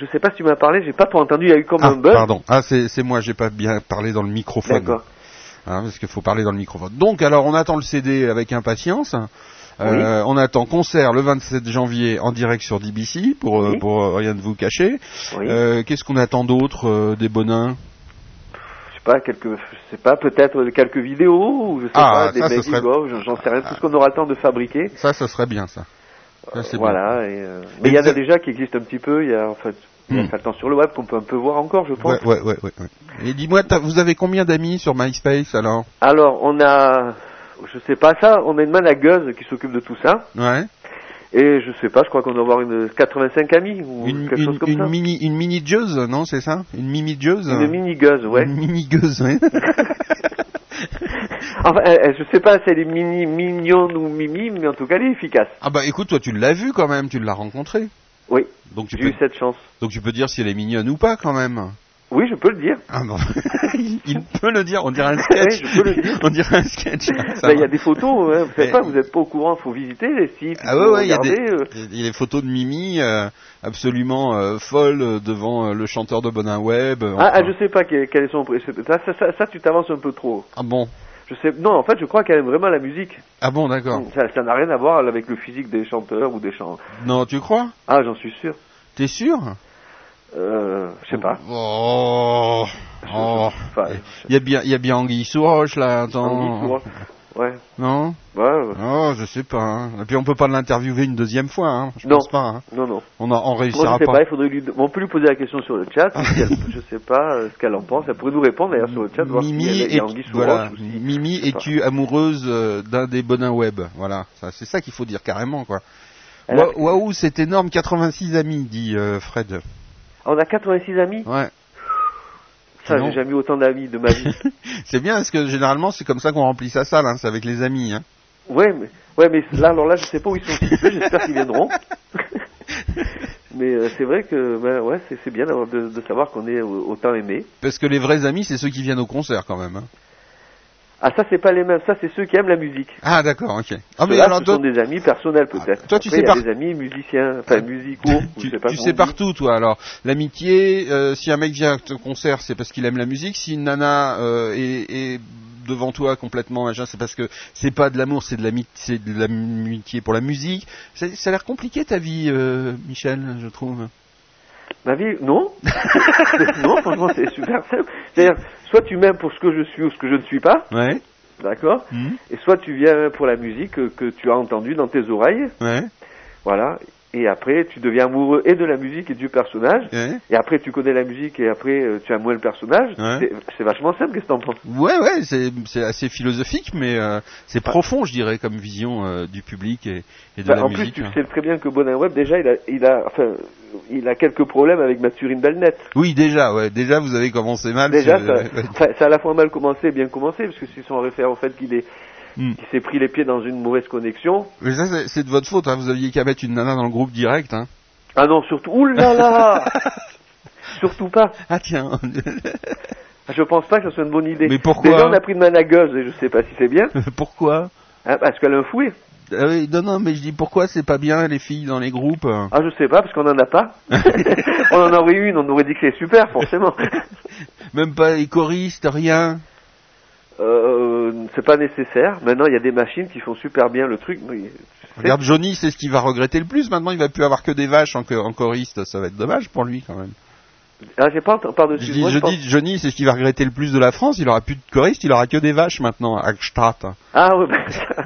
je sais pas si tu m'as parlé, j'ai pas trop entendu, il y a eu comme
Ah,
un buzz.
pardon. Ah, c'est c'est moi, j'ai pas bien parlé dans le microphone.
D'accord.
Hein, parce qu'il faut parler dans le microphone. Donc, alors, on attend le CD avec impatience. Euh, On attend concert le 27 janvier en direct sur DBC pour euh,
Oui.
pour euh, rien de vous cacher.
Oui.
Euh, Qu'est-ce qu'on attend d'autre euh, des bonins?
Je sais pas, quelques, je sais pas, peut-être quelques vidéos, ou je sais
Ah,
pas, des making
serait-
j'en- sais rien, tout ce qu'on aura le temps de fabriquer.
Ça, ça serait bien, ça. Ça,
Voilà, et, euh,
Et
mais il y en a déjà qui existent un petit peu, il y a, en fait, Il y a
Hmm.
certains sur le web qu'on peut un peu voir encore, je pense.
Ouais, ouais, ouais. Et dis-moi, vous avez combien d'amis sur MySpace alors?
Alors, on a, je sais pas ça, on a une manageuse qui s'occupe de tout ça.
Ouais.
Et je sais pas, je crois qu'on doit avoir une 85 amis ou
Une,
quelque chose comme
une
ça.
mini, une mini non, c'est ça? Une mini jeuse
Une mini-gueuse, ouais.
Une mini gueuse, ouais.
Enfin, elle- je sais pas si elle est mini, mignonne ou mimi, mais en tout cas, elle est efficace.
ah bah écoute, toi tu l'as vu quand même, tu l'as rencontrée.
Oui,
Donc tu
j'ai
peux,
eu cette chance.
donc tu peux dire si elle est mignonne ou pas quand même.
Oui, je peux le dire.
Ah bon, il, il peut le dire, on dirait un sketch.
Oui, je peux le dire.
On dirait un sketch. Ah,
Bah, Il y a des photos, hein, vous savez
Mais-
pas, vous n'êtes pas au courant, faut visiter les sites.
Ah ouais, ouais, il y a des,
regarder, euh.
il y a des photos de Mimi euh, absolument euh, folles euh, devant le chanteur de Bonin Web. euh,
Ah,
enfin.
ah, je sais pas quel, quel est son prix. Ça, ça, ça, ça, tu t'avances un peu trop.
Ah bon,
Je sais. Non, en fait, je crois qu'elle aime vraiment la musique.
ah bon, d'accord.
Ça n'a rien à voir avec le physique des chanteurs ou des chants.
Non, tu crois?
Ah, j'en suis sûr.
T'es sûr?
Euh, je sais pas.
Oh, oh.
Enfin,
Il y a bien, il y a bien Anguille sous roche là. Attends.
Anguille sous roche. Ouais.
Non
Ouais, ouais.
Oh, je sais pas. hein. Et puis on peut pas l'interviewer une deuxième fois. Hein. Je
Non.
pense pas. Hein.
Non, non.
On, a, on
Moi,
réussira
je sais
pas.
pas, il faudrait lui, on peut lui poser la question sur le chat. je sais pas euh, ce qu'elle en pense. Elle pourrait nous répondre d'ailleurs sur le chat, voir
Mimi,
si elle est
voilà,
roche ou si-
Mimi, es-tu amoureuse euh, d'un des bonins web? Voilà, c'est ça qu'il faut dire carrément quoi.
A-
Waouh, c'est énorme, 86 amis, dit euh, Fred.
On a 86 amis?
Ouais,
Ça, j'ai jamais eu autant d'amis de ma vie.
c'est bien parce que généralement c'est comme ça qu'on remplit sa salle, hein, c'est avec les amis. Hein.
ouais, mais, ouais, mais là, alors là, je sais pas où ils sont situés. J'espère qu'ils viendront. mais euh, c'est vrai que, ben, ouais, c'est, bien de, de savoir qu'on est au- autant aimé.
Parce que les vrais amis, c'est ceux qui viennent au concert quand même. Hein.
Ah, ça, c'est pas les mêmes. Ça, c'est ceux qui aiment la musique.
Ah d'accord, ok. Ah mais
Ceux-là,
alors
ce sont des amis personnels peut-être.
toi, tu
Après,
sais
y a des amis musiciens, enfin musicaux.
tu,
sais pas
tu sais partout, toi. Alors, l'amitié, euh, si un mec vient à ton concert, c'est parce qu'il aime la musique. Si une nana euh, est, est devant toi complètement, c'est parce que c'est pas de l'amour, c'est de l'amitié, c'est de l'amitié pour la musique. Ça, ça a l'air compliqué ta vie, euh, Michel, je trouve.
Ma vie, non. non, franchement, c'est super simple. C'est-à-dire, soit tu m'aimes pour ce que je suis ou ce que je ne suis pas,
Ouais.
d'accord
Mhm.
Et soit tu viens pour la musique que, que tu as entendue dans tes oreilles,
Ouais.
voilà. Et après, tu deviens amoureux et de la musique et du personnage.
Ouais.
Et après, tu connais la musique et après, euh, tu aimes moins le personnage.
Ouais.
C'est- vachement simple, qu'est-ce que t'en penses?
Ouais, ouais, c'est assez philosophique, mais euh, c'est profond, je dirais, comme vision euh, du public et, et de
Bah,
la
En plus,
musique.
tu sais très bien que Bonin Web, déjà, il a, il a, enfin, il a quelques problèmes avec Mathurine Belnet.
Oui, déjà, ouais, déjà vous avez commencé mal.
Déjà,
c'est-
ça, ça a à la fois mal commencé et bien commencé, parce que c'est son référent au fait qu'il est,
Hmm.
qu'il s'est pris les pieds dans une mauvaise connexion.
Mais ça, c'est- de votre faute, hein. vous aviez qu'à mettre une nana dans le groupe direct. Hein.
Ah non, surtout, oulala Surtout pas.
Ah tiens,
Je pense pas que ce soit une bonne idée.
Mais pourquoi
Déjà, on a pris une managueuse, et je sais pas si c'est bien,
pourquoi?
Hein, parce qu'elle a un fouet.
Ah oui, Non, non, mais je dis pourquoi c'est pas bien les filles dans les groupes?
Ah, je sais pas, parce qu'on en a pas. on en aurait eu une, on aurait dit que c'est super, forcément.
Même pas les choristes, rien.
Euh, c'est pas nécessaire. Maintenant, il y a des machines qui font super bien le truc. mais
Regarde Johnny, c'est ce qu'il va regretter le plus. Maintenant, il va plus avoir que des vaches en, cho- en choriste. Ça va être dommage pour lui quand même.
Ah, j'ai pas par-dessus.
Je dis,
moi,
je
pense-
dis Johnny, c'est ce qu'il va regretter le plus de la France. Il aura plus de choriste, il aura que des vaches maintenant à Gstaad.
Ah, ouais, bah,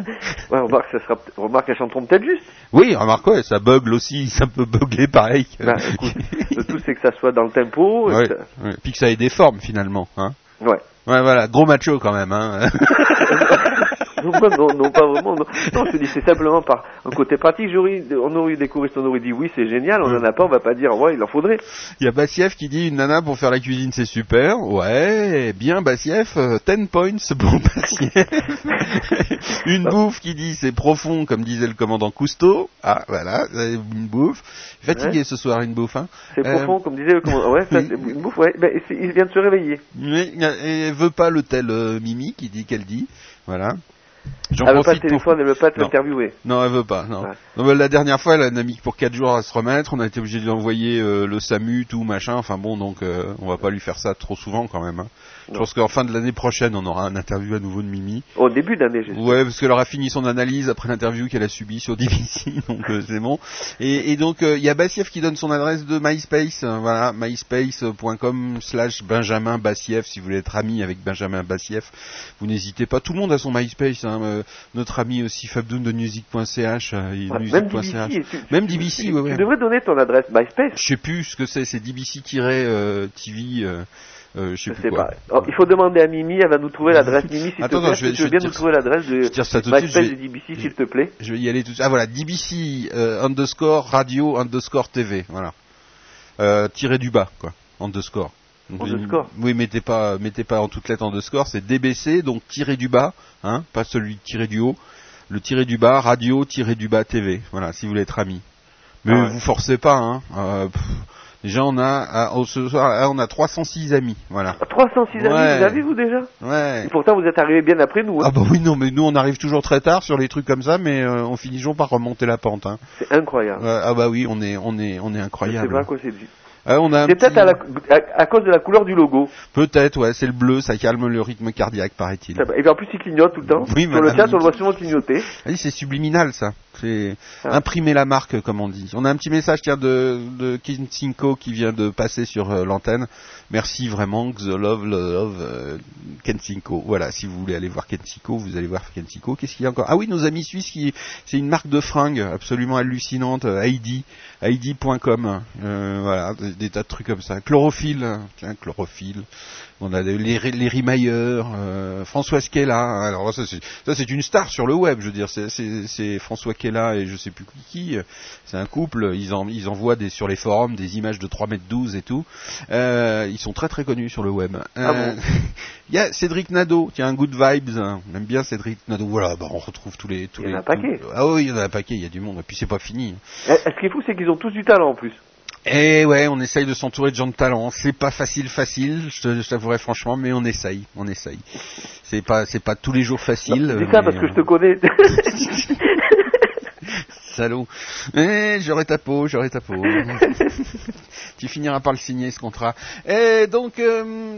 ouais, remarque, ça sera, remarque, chanteront peut-être juste.
Oui, remarque, ouais, ça bugle aussi, ça peut bugler pareil.
Bah, écoute, le tout, c'est que ça soit dans le tempo. et
ouais,
que ça-
ouais. Puis que ça ait des formes finalement. Hein.
Ouais.
Ouais, voilà, gros macho quand même. Hein.
non, non, non, pas vraiment. Non, non je te dis, c'est simplement par un côté pratique. J'aurais, on aurait eu des choristes, on aurait dit oui, c'est génial. On en a pas, on va pas dire ouais, il en faudrait.
Il y a Bassieff qui dit une nana pour faire la cuisine c'est super. Ouais, bien Bassieff, euh, 10 points pour Bassieff. une bouffe qui dit c'est profond comme disait le commandant Cousteau. Ah voilà, euh, une bouffe. Fatigué
Ouais.
ce soir une bouffe. Hein.
C'est
Euh,
profond, comme disait le commandant. Ouais, ça, une bouffe, ouais. C'est- il vient de se réveiller.
Mais elle veut pas le tel euh, Mimi qui dit qu'elle dit. Voilà. J'en
Elle veut pas
profite
le
pour-
téléphone, elle veut pas
Non.
t'interviewer.
Non, elle veut pas. Non.
Ouais.
Non, mais la dernière fois, elle a mis pour 4 jours à se remettre. On a été obligé de lui envoyer euh, le SAMU, tout machin. Enfin bon, donc euh, on va pas lui faire ça trop souvent quand même. hein. Je pense qu'en fin de l'année prochaine, on aura un interview à nouveau de Mimi.
Au début d'année, j'espère.
Ouais, parce qu'elle aura fini son analyse après l'interview qu'elle a subie sur DBC, donc euh, c'est bon. Et, et donc euh, il y a Bassieff qui donne son adresse de MySpace, euh, voilà, myspace.com slash Benjamin Bassieff, si vous voulez être ami avec Benjamin Bassieff, vous n'hésitez pas. Tout le monde a son MySpace, hein. hein, euh, notre ami aussi Fabdoun de music.ch,
Ouais,
music.ch.
même DBC. tu-
DBC, ouais, ouais.
Tu devrais donner ton adresse MySpace.
Je sais plus ce que c'est, c'est DBC-TV, euh, euh, je sais
Je pas. Il faut demander à Mimi, elle va nous trouver l'adresse. Mimi, s'il te
Attends,
plaît,
non, je vais-
tu veux bien nous trouver l'adresse de MySpace de DBC, s'il te plaît.
Je vais y aller tout de suite. Ah voilà, DBC euh, underscore radio underscore TV, voilà. Euh, tiré du bas, quoi, underscore. Donc,
Underscore.
Oui, mettez pas, mettez pas en toutes lettres underscore, c'est DBC, donc tiré du bas, hein, pas celui tiré du haut. Le tiré du bas, radio, tiré du bas TV, voilà, si vous voulez être ami. Mais
Ah ouais.
vous forcez pas, hein. euh, pff, déjà on a, ce soir, on a 306 amis, voilà.
306 amis, vous avez vous déjà?
Ouais.
Et pourtant, vous êtes arrivé bien après nous. hein.
Ah bah oui, non, mais nous on arrive toujours très tard sur les trucs comme ça, mais euh, on finit toujours par remonter la pente. Hein.
C'est incroyable.
Ah bah oui, on est, on est, on est
Je sais
incroyable.
pas à quoi c'est dû.
Ah, on a un
C'est peut-être
petit-
à, à- à cause de la couleur du logo.
Peut-être, ouais, c'est le bleu, ça calme le rythme cardiaque, paraît-il.
Et puis en plus, il clignote tout le temps.
Oui,
Sur le chat, on le voit souvent clignoter.
Ah c'est subliminal ça. C'est
Ah.
imprimer la marque, comme on dit. On a un petit message tiens, de, de Kinsinko qui vient de passer sur euh, l'antenne. Merci vraiment, the love, love, euh, Kensinko. Voilà, si vous voulez aller voir Kensinko, vous allez voir Kensinko. Qu'est-ce qu'il y a encore? Ah oui, nos amis suisses, qui, c'est une marque de fringues absolument hallucinante, euh, Heidi, Heidi.com. Euh, voilà, des, des tas de trucs comme ça. Chlorophylle, tiens, chlorophylle. On a les, les, les Rimailleurs, François Kella. Alors ça c'est, ça c'est une star sur le web, je veux dire. C'est, c'est, c'est François Kella et je sais plus qui. C'est un couple. Ils, en, ils envoient des, sur les forums des images de 3 mètres 12 et tout. Euh, ils sont très très connus sur le web.
Ah
Euh, Il y a Cédric Nadeau, tiens, Good Vibes. hein. On aime bien Cédric Nadeau. Voilà, bah, on retrouve tous les, tous
Il y en a un paquet.
tous- Ah oui, il y en a un paquet. Il y a du monde. Et puis c'est pas fini.
Eh, Ce qui est fou, c'est qu'ils ont tous du talent en plus.
Et ouais, on essaye de s'entourer de gens de talent. C'est pas facile, facile, je t'avouerai franchement, mais on essaye, on essaye. C'est pas, c'est pas tous les jours facile.
Dis ça
mais,
parce que je te connais.
Salaud. Eh, j'aurai ta peau, j'aurai ta peau. tu finiras par le signer ce contrat. Et donc, euh...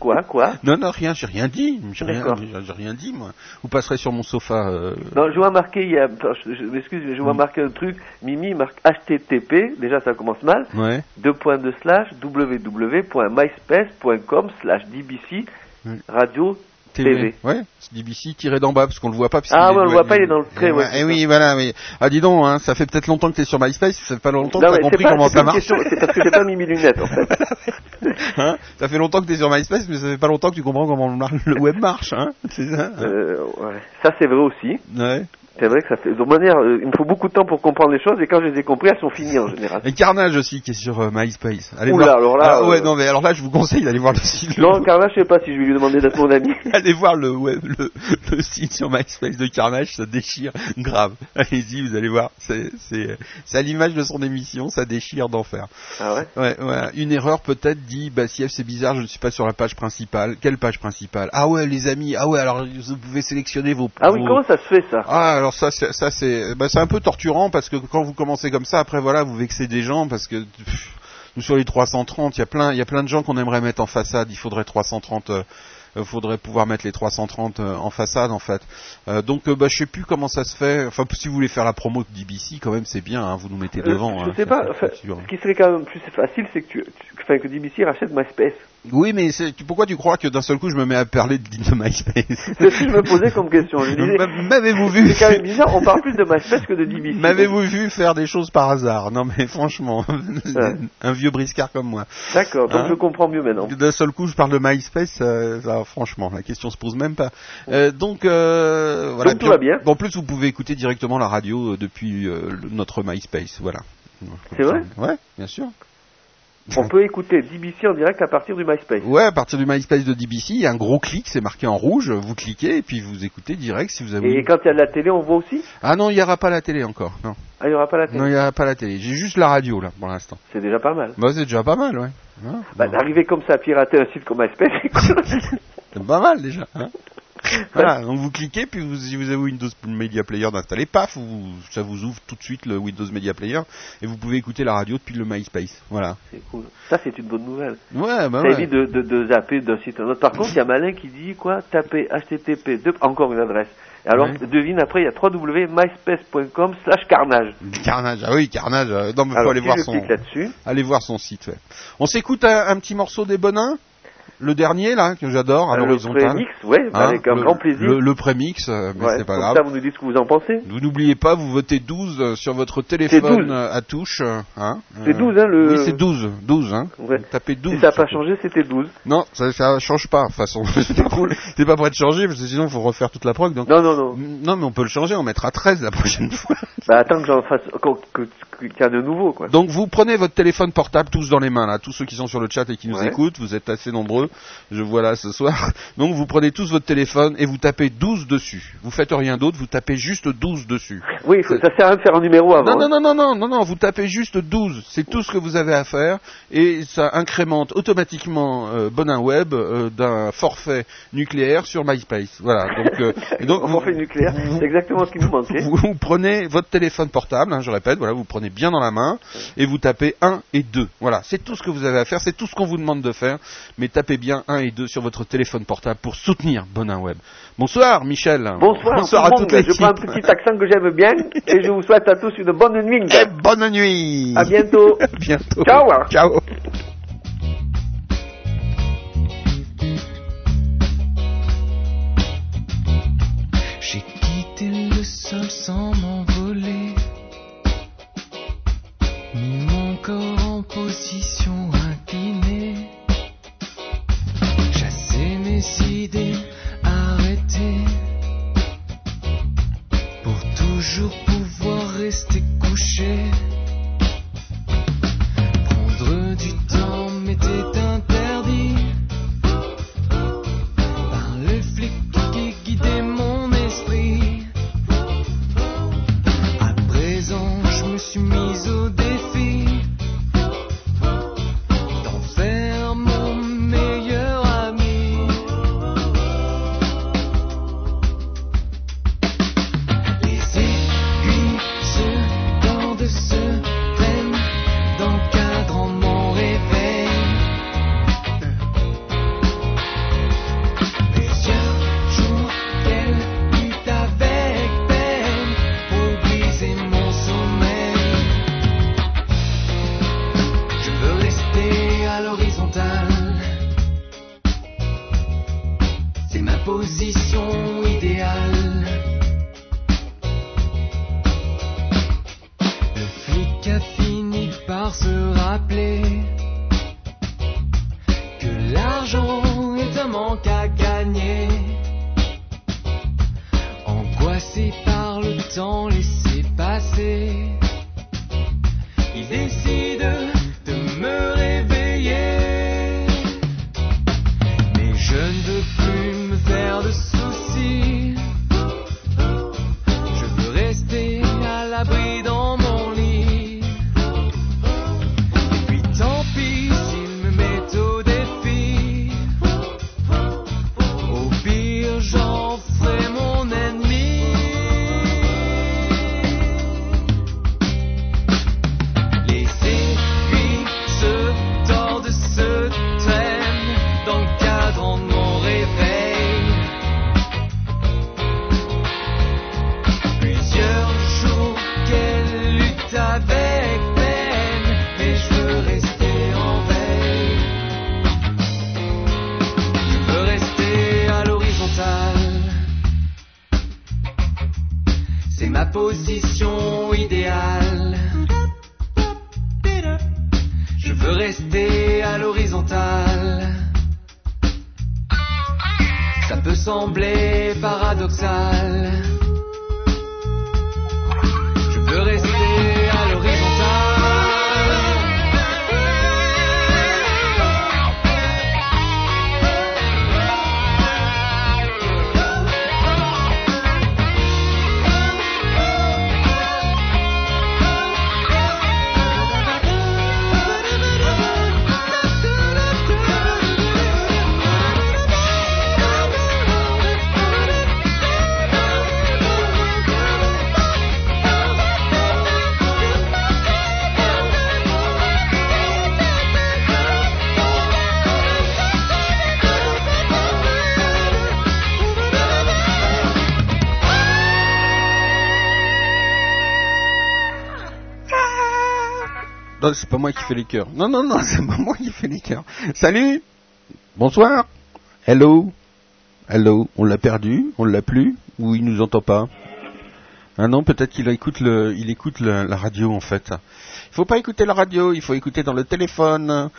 quoi, quoi?
Non, non, rien, j'ai rien dit. J'ai rien, j'ai- rien dit, moi. Vous passerez sur mon sofa. euh,
Non, je vois marquer, il y a, attends, je, je m'excuse, mais je
Mm.
vois marquer un truc, Mimi marque HTTP, déjà ça commence mal,
Ouais.
deux points de slash, www.myspace.com slash DBC, radio,
TV.
TV.
Ouais, c'est DBC tiré d'en bas parce qu'on le voit pas.
Ah ouais, on le voit pas, il est dans le trait,
Et
ouais, ça.
oui, voilà, oui. Ah, dis donc, hein, ça fait peut-être longtemps que t'es sur MySpace, ça fait pas longtemps que t'as
mais
compris
pas,
comment ça marche.
c'est parce que j'ai pas mis mes lunettes, en fait.
Hein ça fait longtemps que t'es sur MySpace, mais ça fait pas longtemps que tu comprends comment le, web marche, hein. C'est ça. hein
Euh, ouais. Ça, c'est vrai aussi.
Ouais.
C'est vrai que ça fait, de manière, euh, il me faut beaucoup de temps pour comprendre les choses, et quand je les ai compris, elles sont finies en général.
Et Carnage aussi qui est sur euh, MySpace. Allez
Oula,
voir.
alors là,
Ah, ouais,
euh,
non, mais alors là, je vous conseille d'aller voir le site. le-
Non, Carla, je sais pas si je vais lui demander d'être mon ami.
Allez voir le web, le, le site sur MySpace de Carnage, ça déchire grave. Allez-y, vous allez voir, c'est c'est c'est à l'image de son émission, ça déchire d'enfer.
Ah ouais?
Ouais, ouais. Une erreur peut-être dit, bah si c'est bizarre, je ne suis pas sur la page principale. Quelle page principale? Ah ouais, les amis. Ah ouais, alors vous pouvez sélectionner vos.
Ah oui,
vos-
comment ça se fait, ça?
Ah alors ça, c'est- ça c'est, bah, c'est un peu torturant parce que quand vous commencez comme ça, après voilà, vous vexez des gens parce que pff, nous sur les 330, il y a plein, il y a plein de gens qu'on aimerait mettre en façade. Il faudrait 330. euh, euh, faudrait pouvoir mettre les 330 euh, en façade en fait. Euh, donc euh, bah je sais plus comment ça se fait. Enfin si vous voulez faire la promo de DBC quand même c'est bien. hein, vous nous mettez
Euh,
devant.
je
hein,
sais pas, enfin, ce qui serait quand même plus facile, c'est que tu, enfin, que DBC rachète MySpace.
Oui, mais pourquoi tu crois que d'un seul coup je me mets à parler de, de MySpace
C'est ce que je me posais comme question. Je disais,
M'avez-vous vu
c'est quand même bizarre, on parle plus de MySpace que de DBC.
M'avez-vous vu faire des choses par hasard? Non mais franchement,
Ouais.
un vieux briscard comme moi.
D'accord, donc
Hein
je comprends mieux maintenant.
D'un seul coup, je parle de MySpace, ça, franchement, la question se pose même pas. Euh, donc, euh, voilà.
Donc, tout va bien.
En plus, vous pouvez écouter directement la radio euh, depuis euh, notre MySpace, voilà.
C'est vrai?
Ouais, bien sûr.
On peut écouter DBC en direct à partir du MySpace.
Ouais, à partir du MySpace de DBC, il y a un gros clic, c'est marqué en rouge, vous cliquez et puis vous écoutez direct si vous avez...
Et quand il y a de la télé, on voit aussi?
Ah non, il n'y aura pas la télé encore, non.
Ah, il n'y aura pas la télé?
Non, il n'y aura pas la télé. J'ai juste la radio, là, pour l'instant.
C'est déjà pas mal.
Bah, c'est déjà pas mal, ouais. Hein
Bah, d'arriver comme ça à pirater un site comme MySpace,
C'est pas mal, déjà. Hein voilà, donc vous cliquez, puis vous, si vous avez Windows Media Player d'installer, paf, vous, ça vous ouvre tout de suite le Windows Media Player, et vous pouvez écouter la radio depuis le MySpace. Voilà.
c'est cool. Ça, c'est une bonne nouvelle.
Ouais, bah
ça
ouais.
évite de, de, de zapper d'un site à un autre. Par contre, il y a Malin qui dit quoi Taper HTTP, deux- encore une adresse. Alors,
Ouais.
devine après, il y a www.myspace.com slash carnage.
Carnage, ah oui, Carnage. euh, Non, mais faut
Alors,
aller
si
voir son, aller voir son site. Ouais. On s'écoute un, un petit morceau des Bonins? Le dernier là que j'adore à
Euh, le
l'horizontale.
prémix, ouais,
Hein,
avec un
le-
grand plaisir.
Le, le prémix, euh, mais
Ouais,
c'est pas grave.
ça, vous nous dites ce que vous en pensez.
Vous n'oubliez pas, vous votez 12 euh, sur votre téléphone
12.
euh, à touche. Hein
C'est 12, hein, le-
Oui, c'est 12. 12, hein.
Ouais.
Tapez 12.
Si ça n'a pas changé, c'était 12.
Non, ça, ça change pas, de toute façon. C'est cool. C'est pas prêt de changer, parce que sinon, il faut refaire toute la prog. Donc...
Non, non, non.
Non, mais on peut le changer, on mettra 13 la prochaine fois.
Bah, attends que j'en fasse, qu'il y a de nouveau, quoi.
Donc vous prenez votre téléphone portable tous dans les mains là, tous ceux qui sont sur le chat et qui nous
Ouais.
écoutent, vous êtes assez nombreux, je vois là ce soir. Donc vous prenez tous votre téléphone et vous tapez 12 dessus. Vous faites rien d'autre, vous tapez juste 12 dessus.
Oui, ça sert à rien de faire un numéro avant.
Non, non,
hein.
non, non, non, non, vous tapez juste 12, c'est tout ce que vous avez à faire, et ça incrémente automatiquement euh, Bonin Web euh, d'un forfait nucléaire sur MySpace. Voilà, donc, euh,
forfait nucléaire, c'est exactement ce qui nous manquait.
vous, vous prenez votre téléphone portable, hein, je répète, voilà, vous prenez bien dans la main, et vous tapez 1 et 2. Voilà, c'est tout ce que vous avez à faire, c'est tout ce qu'on vous demande de faire, mais tapez bien 1 et 2 sur votre téléphone portable pour soutenir Bonin Web. Bonsoir Michel.
Bonsoir,
Bonsoir
tout
à toute
monde. Je
l'équipe.
prends un petit accent que j'aime bien et je vous souhaite à tous une bonne nuit.
Et bonne nuit.
À bientôt.
À bientôt.
Ciao.
Ciao.
J'ai quitté le sol sans m'envoler, mis mon corps en position idées, arrêté, pour toujours pouvoir rester couché. Prendre du temps m'était interdit
Non, c'est pas moi qui fais les cœurs. Non, non, non, c'est pas moi qui fais les cœurs. Salut Bonsoir. Hello. Hello. On l'a perdu On l'a plus Ou il nous entend pas Ah non, peut-être qu'il écoute le, il écoute la radio en fait. Il faut pas écouter la radio, il faut écouter dans le téléphone.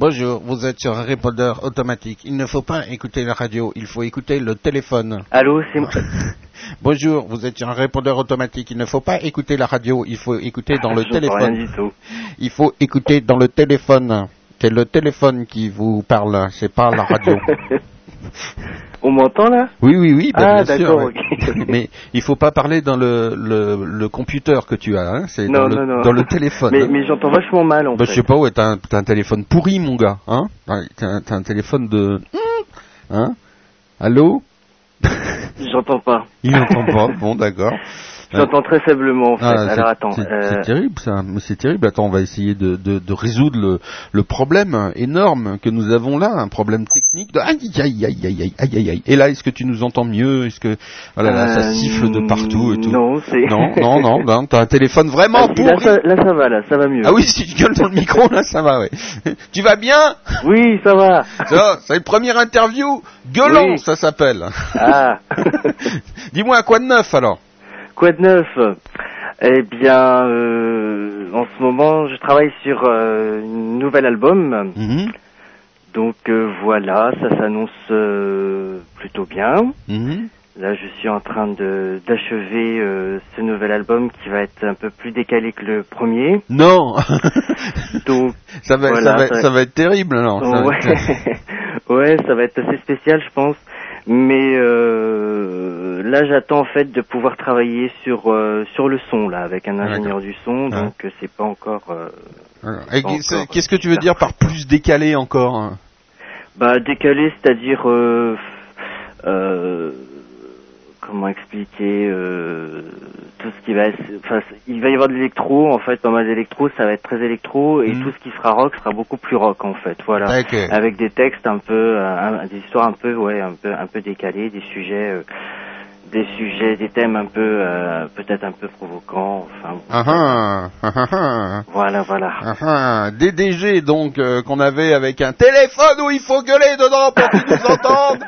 Bonjour, vous êtes sur un répondeur automatique. Il ne faut pas écouter la radio, il faut écouter le téléphone.
Allô, c'est moi.
Bonjour, vous êtes sur un répondeur automatique. Il ne faut pas écouter la radio, il faut écouter dans le
rien
téléphone.
du tout.
Il faut écouter dans le téléphone. C'est le téléphone qui vous parle, c'est pas la radio.
On m'entend là?
Oui, oui, oui, bah,
Ah,
bien sûr.
d'accord, ok.
Mais il faut pas parler dans le, le, le computer que tu as, hein, c'est dans,
Non,
le,
non, non.
dans le téléphone.
Mais,
hein.
mais j'entends vachement mal en
Bah,
fait.
je sais pas, ouais, t'as un, t'as un téléphone pourri, mon gars, hein T'as un, t'as un téléphone de... Hein Allô?
J'entends pas.
Il n'entend pas, bon, d'accord.
J'entends très faiblement en fait.
Ah,
Alors attends.
c'est
euh,
c'est terrible ça, c'est terrible. Attends, on va essayer de, de, de résoudre le, le problème énorme que nous avons là, un problème technique. De... Aïe, aïe, aïe, aïe, aïe, aïe, aïe, aïe. Et là, est-ce que tu nous entends mieux? Est-ce que oh là là, ça
euh,
siffle de partout et tout
Non, c'est.
non, non, non, non, t'as un téléphone vraiment
Ah, si, là,
pourri.
ça, là ça va, là ça va mieux.
Ah oui, si tu gueules dans le micro, là, ça va, ouais. Tu vas bien?
Oui, ça va.
Ça, c'est une première interview. Gueulant,
Oui.
ça s'appelle.
Ah.
Dis-moi, quoi de neuf alors?
Quoi de neuf? Eh bien, euh, en ce moment, je travaille sur euh, un nouvel album.
Mhm,
Donc euh, voilà, ça s'annonce euh, plutôt bien.
mhm.
Là, je suis en train de d'achever euh, ce nouvel album qui va être un peu plus décalé que le premier.
Non
Donc
ça va,
Voilà,
ça, va,
ça-
ça va être terrible
ouais,
être-
ouais, ça va être assez spécial, je pense. Mais euh, là, j'attends en fait de pouvoir travailler sur euh, sur le son là avec un ingénieur du son. Donc euh, c'est pas encore. euh, encore.
Qu'est-ce que tu veux dire par plus décalé encore hein?
Bah décalé, c'est-à-dire euh, euh, comment expliquer euh, tout ce qui va enfin il va y avoir de l'électro en fait pas mal d'électro ça va être très électro et
Mhm.
tout ce qui sera rock sera beaucoup plus rock en fait voilà. Avec des textes un peu euh, un- des histoires un peu ouais un peu un peu décalées des sujets euh, des sujets des thèmes un peu euh, peut-être un peu provocants enfin
Ah ah, ah
voilà voilà.
DDG donc euh, qu'on avait avec un téléphone où il faut gueuler dedans pour qu'ils nous entendent.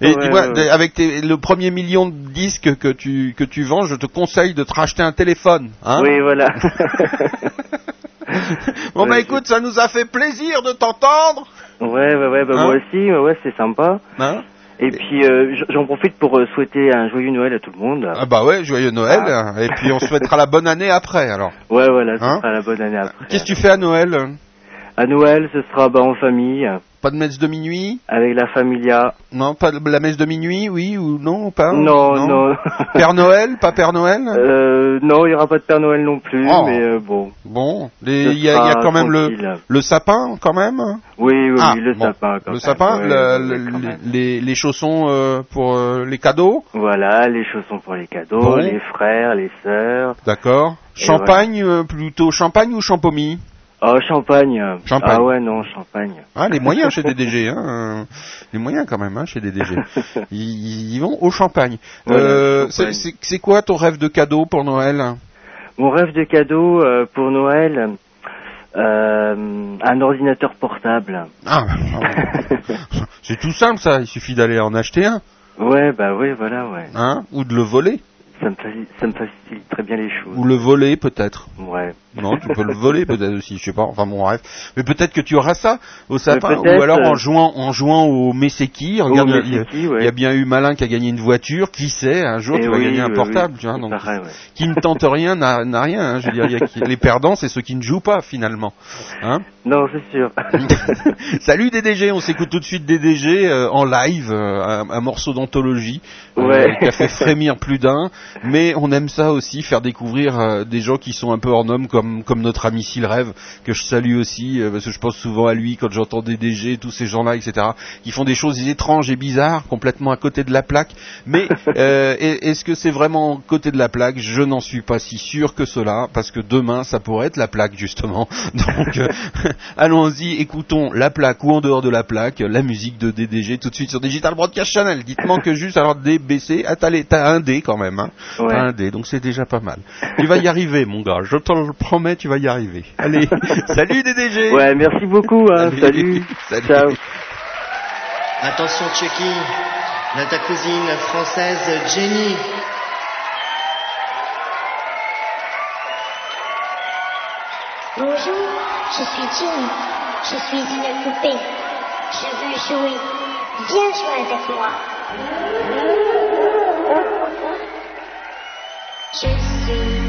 Et
Ouais,
de- avec tes- le premier million de disques que tu que tu vends, je te conseille de te racheter un téléphone. Hein
oui voilà
bon bah
Ouais,
écoute, ça nous a fait plaisir de t'entendre.
ouais ouais ouais bah,
Hein
moi aussi ouais, c'est sympa
Hein
Et puis euh, j'en profite pour euh, souhaiter un joyeux Noël à tout le monde.
ah bah ouais, joyeux Noël. Et puis on souhaitera la bonne année après alors.
Ouais voilà, ce
Hein
sera la bonne année après.
Qu'est-ce que tu fais à Noël?
À Noël, ce sera bah, en famille,
Pas de messe de minuit
avec la familia.
Non, pas de la messe de minuit, oui ou non pas
non, non.
Père Noël, pas Père Noël
euh, non, il y aura pas de Père Noël non plus,
Oh.
mais euh, bon.
Bon, il y, a- y quand même le, le sapin quand même.
Oui, oui,
Ah,
oui, le
bon.
sapin. quand
Le
même.
sapin, le-
même.
les, les chaussons euh, pour euh, les cadeaux,
Voilà, les chaussons pour les cadeaux,
Bon.
les frères, les sœurs.
d'accord. Champagne, plutôt champagne ou champomy
Oh, champagne.
Champagne.
Ah ouais, non, champagne.
Ah, les moyens chez DDG, hein. euh, Les moyens quand même, hein, chez DDG. Ils, ils vont au champagne. Euh, c'est- quoi ton rêve de cadeau pour Noël?
Mon rêve de cadeau euh, pour Noël, euh, un ordinateur portable.
Ah, c'est tout simple ça. Il suffit d'aller en acheter un,
Ouais, bah oui, voilà, ouais.
hein, ou de le voler,
Ça me, ça me facilite très bien les choses.
ou le voler peut-être.
Ouais.
Non, tu peux le voler peut-être aussi, je sais pas. Enfin bon, bref. Mais peut-être que tu auras ça au sapin, ou alors en
euh,
jouant, en jouant au Messeki. Regarde,
Au
il y a-
Messeki,
il
ouais.
y a bien eu Malin qui a gagné une voiture. Qui sait, un jour
Eh
tu vas
oui,
gagner un portable,
oui,
tu vois. Donc,
ouais.
qui ne tente rien n'a rien. hein. Je veux dire, il y a qui- les perdants, c'est ceux qui ne jouent pas finalement. Hein
Non, c'est sûr.
Salut DDG, on s'écoute tout de suite DDG euh, en live, euh, un, un morceau d'anthologie euh, qui a fait frémir plus d'un. Mais on aime ça aussi, faire découvrir des gens qui sont un peu hors normes, comme, comme notre ami Silrève, que je salue aussi, euh, parce que je pense souvent à lui quand j'entends des DG, tous ces gens-là, etc., qui font des choses étranges et bizarres, complètement à côté de la plaque. Mais euh, est-ce que c'est vraiment côté de la plaque? Je n'en suis pas si sûr que cela, parce que demain, ça pourrait être la plaque, justement. Donc, euh, allons-y, écoutons la plaque ou en dehors de la plaque, la musique de DDG tout de suite sur Digital Broadcast Channel. Dites-moi que juste, alors DBC, ah, t'as un D quand même. Hein.
Ouais.
Un D, donc c'est déjà pas mal. Tu vas y arriver, mon gars promets, tu vas y arriver. Allez, salut DDG
Ouais, merci beaucoup, hein, salut,
salut.
Ciao.
Attention Tchéquie, là, ta cousine française Jenny.
Bonjour, je suis Jenny, je suis une poupée. Je veux jouer, viens jouer avec moi. Je suis une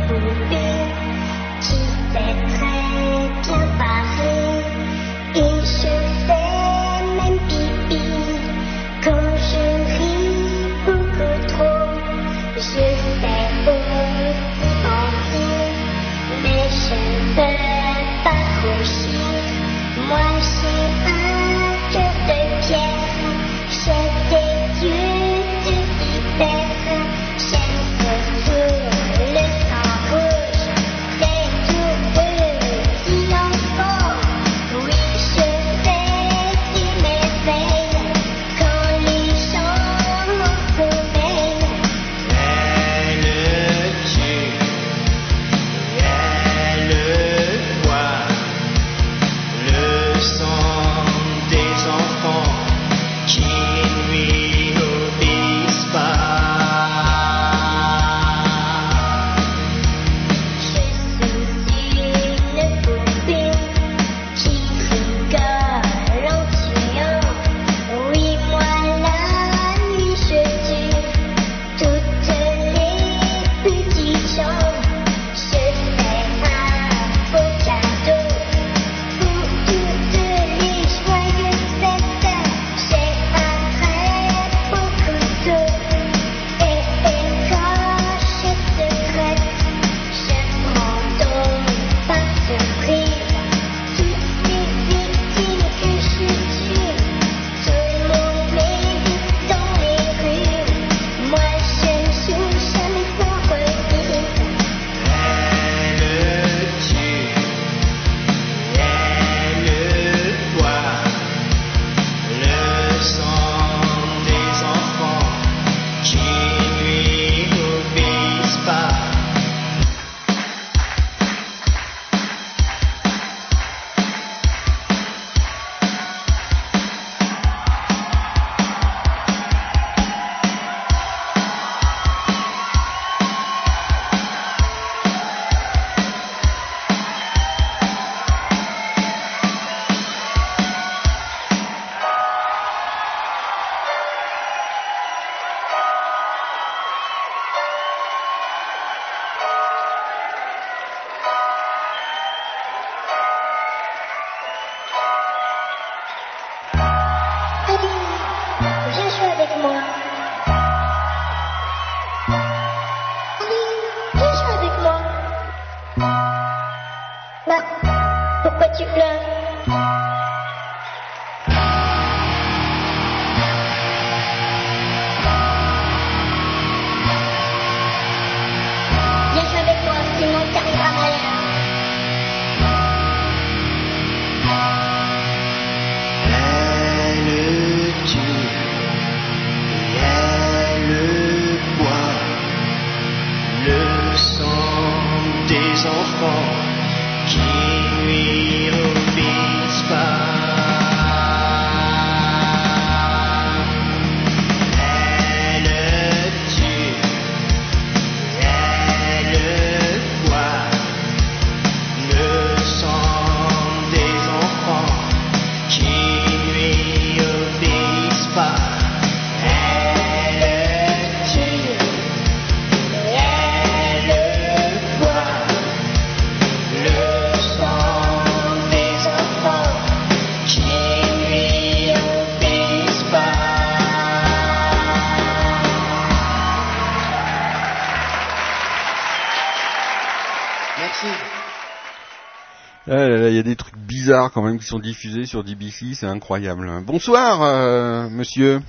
poupée. Je fais très bien paris et je fais même pipi. Quand je ris beaucoup trop, je sais au m'en rire, mais je ne peux pas rougir. Moi, je
suis. bizarres quand même qui sont diffusées sur DBC, c'est incroyable. Hein. Bonsoir, euh, monsieur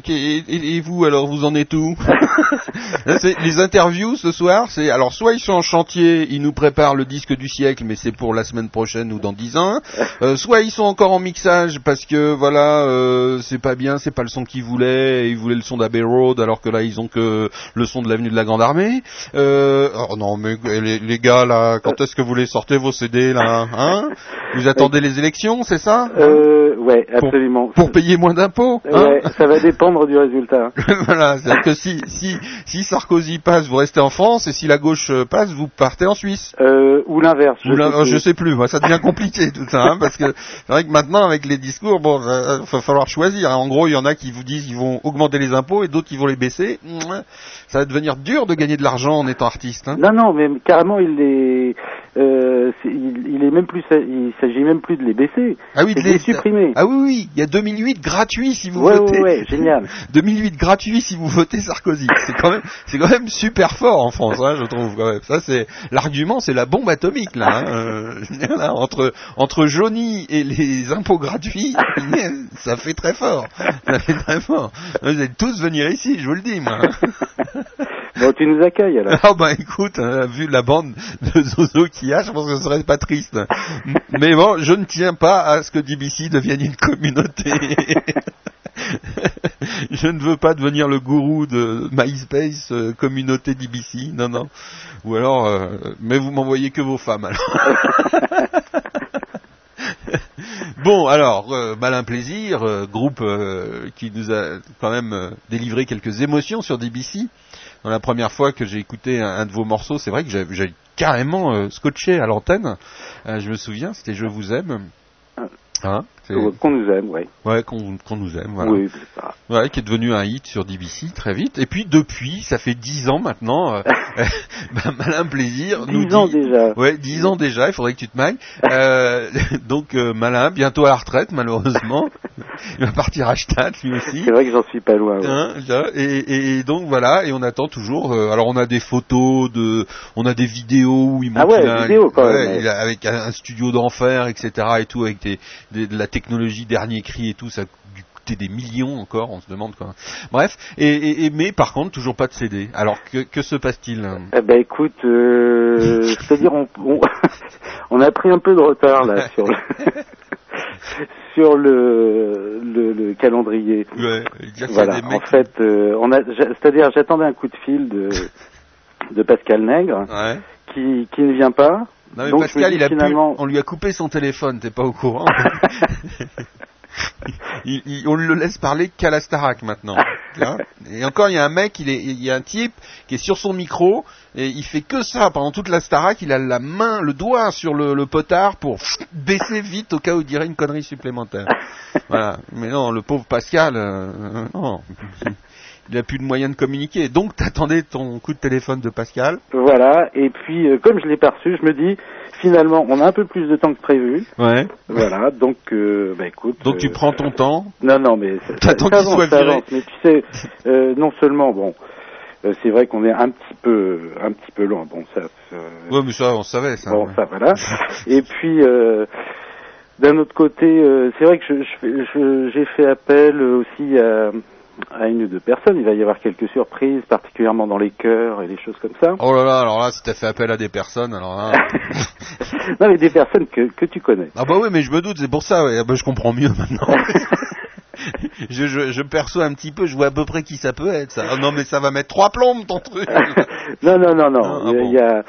que- et, et- et vous, alors, vous en êtes où Les interviews ce soir, c'est alors soit ils sont en chantier, ils nous préparent le disque du siècle, mais c'est pour la semaine prochaine ou dans dix ans. Euh, soit ils sont encore en mixage parce que voilà, euh, c'est pas bien, c'est pas le son qu'ils voulaient, ils voulaient le son d'Abbey Road, alors que là ils ont que le son de l'avenue de la Grande Armée. Euh, oh non, mais les, les gars là, quand est-ce que vous les sortez vos CD là Hein? Vous attendez les élections, c'est ça?
Euh, ouais, absolument.
Pour payer moins d'impôts hein
Ouais, ça va dépendre du résultat.
voilà, c'est-à-dire que si, si, si Sarkozy passe, vous restez en France, et si la gauche euh, passe, vous partez en Suisse.
Euh, ou l'inverse.
Ou l'in-
sais
je sais plus, moi, ça devient compliqué tout ça, hein, parce que c'est vrai que maintenant avec les discours, bon, il va falloir choisir. hein. En gros, il y en a qui vous disent qu'ils vont augmenter les impôts et d'autres qui vont les baisser. Ça va devenir dur de gagner de l'argent en étant artiste. Hein.
Non, non, mais carrément, il est, euh, c'est- il, il est même plus, il s'agit même plus de les baisser.
Ah oui, de
les
les-
supprimer.
Ah oui, oui, il y a 2008 gratuit si vous
Ouais,
votez.
ouais, ouais, génial.
2008 gratuit si vous votez Sarkozy. C'est quand même, c'est quand même super fort en France, hein, je trouve. Quand même. Ça, c'est l'argument, c'est la bombe atomique là. hein. Euh, là, entre entre Johnny et les impôts gratuits, ça fait très fort. Ça fait très fort. Vous êtes tous venir ici, je vous le dis, moi.
Bon, tu nous accueilles alors.
Ah bah écoute, hein, vu la bande de Zozo qu'il y a, je pense que ce serait pas triste. Mais bon, je ne tiens pas à ce que DBC devienne une communauté. je ne veux pas devenir le gourou de MySpace, euh, communauté DBC, non, non. Ou alors, euh, mais vous m'envoyez que vos femmes alors. Bon, alors, euh, Malin Plaisir, euh, groupe euh, qui nous a quand même euh, délivré quelques émotions sur DBC. Dans la première fois que j'ai écouté un, de vos morceaux, c'est vrai que j'avais carrément euh, scotché à l'antenne. Euh, je me souviens, c'était Je vous aime. Hein?
Qu'on nous aime, ouais.
Ouais, qu'on qu'on nous aime, voilà.
Oui, c'est ça.
Ouais, qui est devenu un hit sur DBC très vite. Et puis depuis, ça fait dix ans maintenant, euh, bah, Malin Plaisir nous
Dix ans
dit-
déjà.
Ouais, dix ans déjà, il faudrait que tu te mailles. Euh, donc euh, Malin, bientôt à la retraite malheureusement. il va partir à Stade lui aussi.
C'est vrai que j'en suis pas loin. ouais.
Hein, et, et donc voilà, et on attend toujours. euh, alors on a des photos, de, on a des vidéos où il
Ah
montre
ouais,
qu'il a un-
vidéo, quand
ouais,
même, ouais.
il a- avec un, un studio d'enfer, etc. et tout, avec des, des- de la technologie dernier cri et tout, ça a dû coûter des millions encore, on se demande quoi. Bref, et, et- et- mais par contre toujours pas de CD. Alors que, que se passe-t-il?
Eh ben écoute, euh, c'est-à-dire on, on, on a pris un peu de retard là sur le sur le, le, le calendrier.
Ouais,
Voilà. En fait, euh, on a, j'a- c'est-à-dire j'attendais un coup de fil de de Pascal Nègre
Ouais.
qui qui ne vient pas.
Non mais
Donc,
Pascal, il a pu- on lui a coupé son téléphone, t'es pas au courant Il- il- on le laisse parler qu'à la Starac maintenant. Hein et encore, il y a un mec, il, est, il y a un type qui est sur son micro et il fait que ça pendant toute la Starac. Il a la main, le doigt sur le, le potard pour baisser vite au cas où il dirait une connerie supplémentaire. Voilà. Mais non, le pauvre Pascal, euh, non. Il a plus de moyens de communiquer. Donc, t'attendais ton coup de téléphone de Pascal.
Voilà. Et puis euh, comme je l'ai pas reçu, je me dis finalement on a un peu plus de temps que prévu.
Ouais.
Voilà. Donc euh, bah écoute.
Donc tu
euh,
prends ton temps.
Non, non, mais
T'attends qu'il soit viré.
avance. Mais tu sais, euh, non seulement, bon, euh, c'est vrai qu'on est un petit peu, un petit peu loin. Bon, ça,
Ouais, mais ça, on savait ça.
bon, ça, voilà. Et puis, euh, d'un autre côté, euh, c'est vrai que je, je je- j'ai fait appel aussi à, à une ou deux personnes. Il va y avoir quelques surprises, particulièrement dans les chœurs et des choses comme ça.
Oh là là, alors là, si t'as fait appel à des personnes, alors là...
Non, mais des personnes que, que tu connais.
ah bah oui, mais je me doute, c'est pour ça, ouais. Ah bah, je comprends mieux maintenant. je, je, je perçois un petit peu, je vois à peu près qui ça peut être, ça. Ah non, mais ça va mettre trois plombes, ton truc
non, non, non, non.
Ah,
il, y a-
bon.
il y a,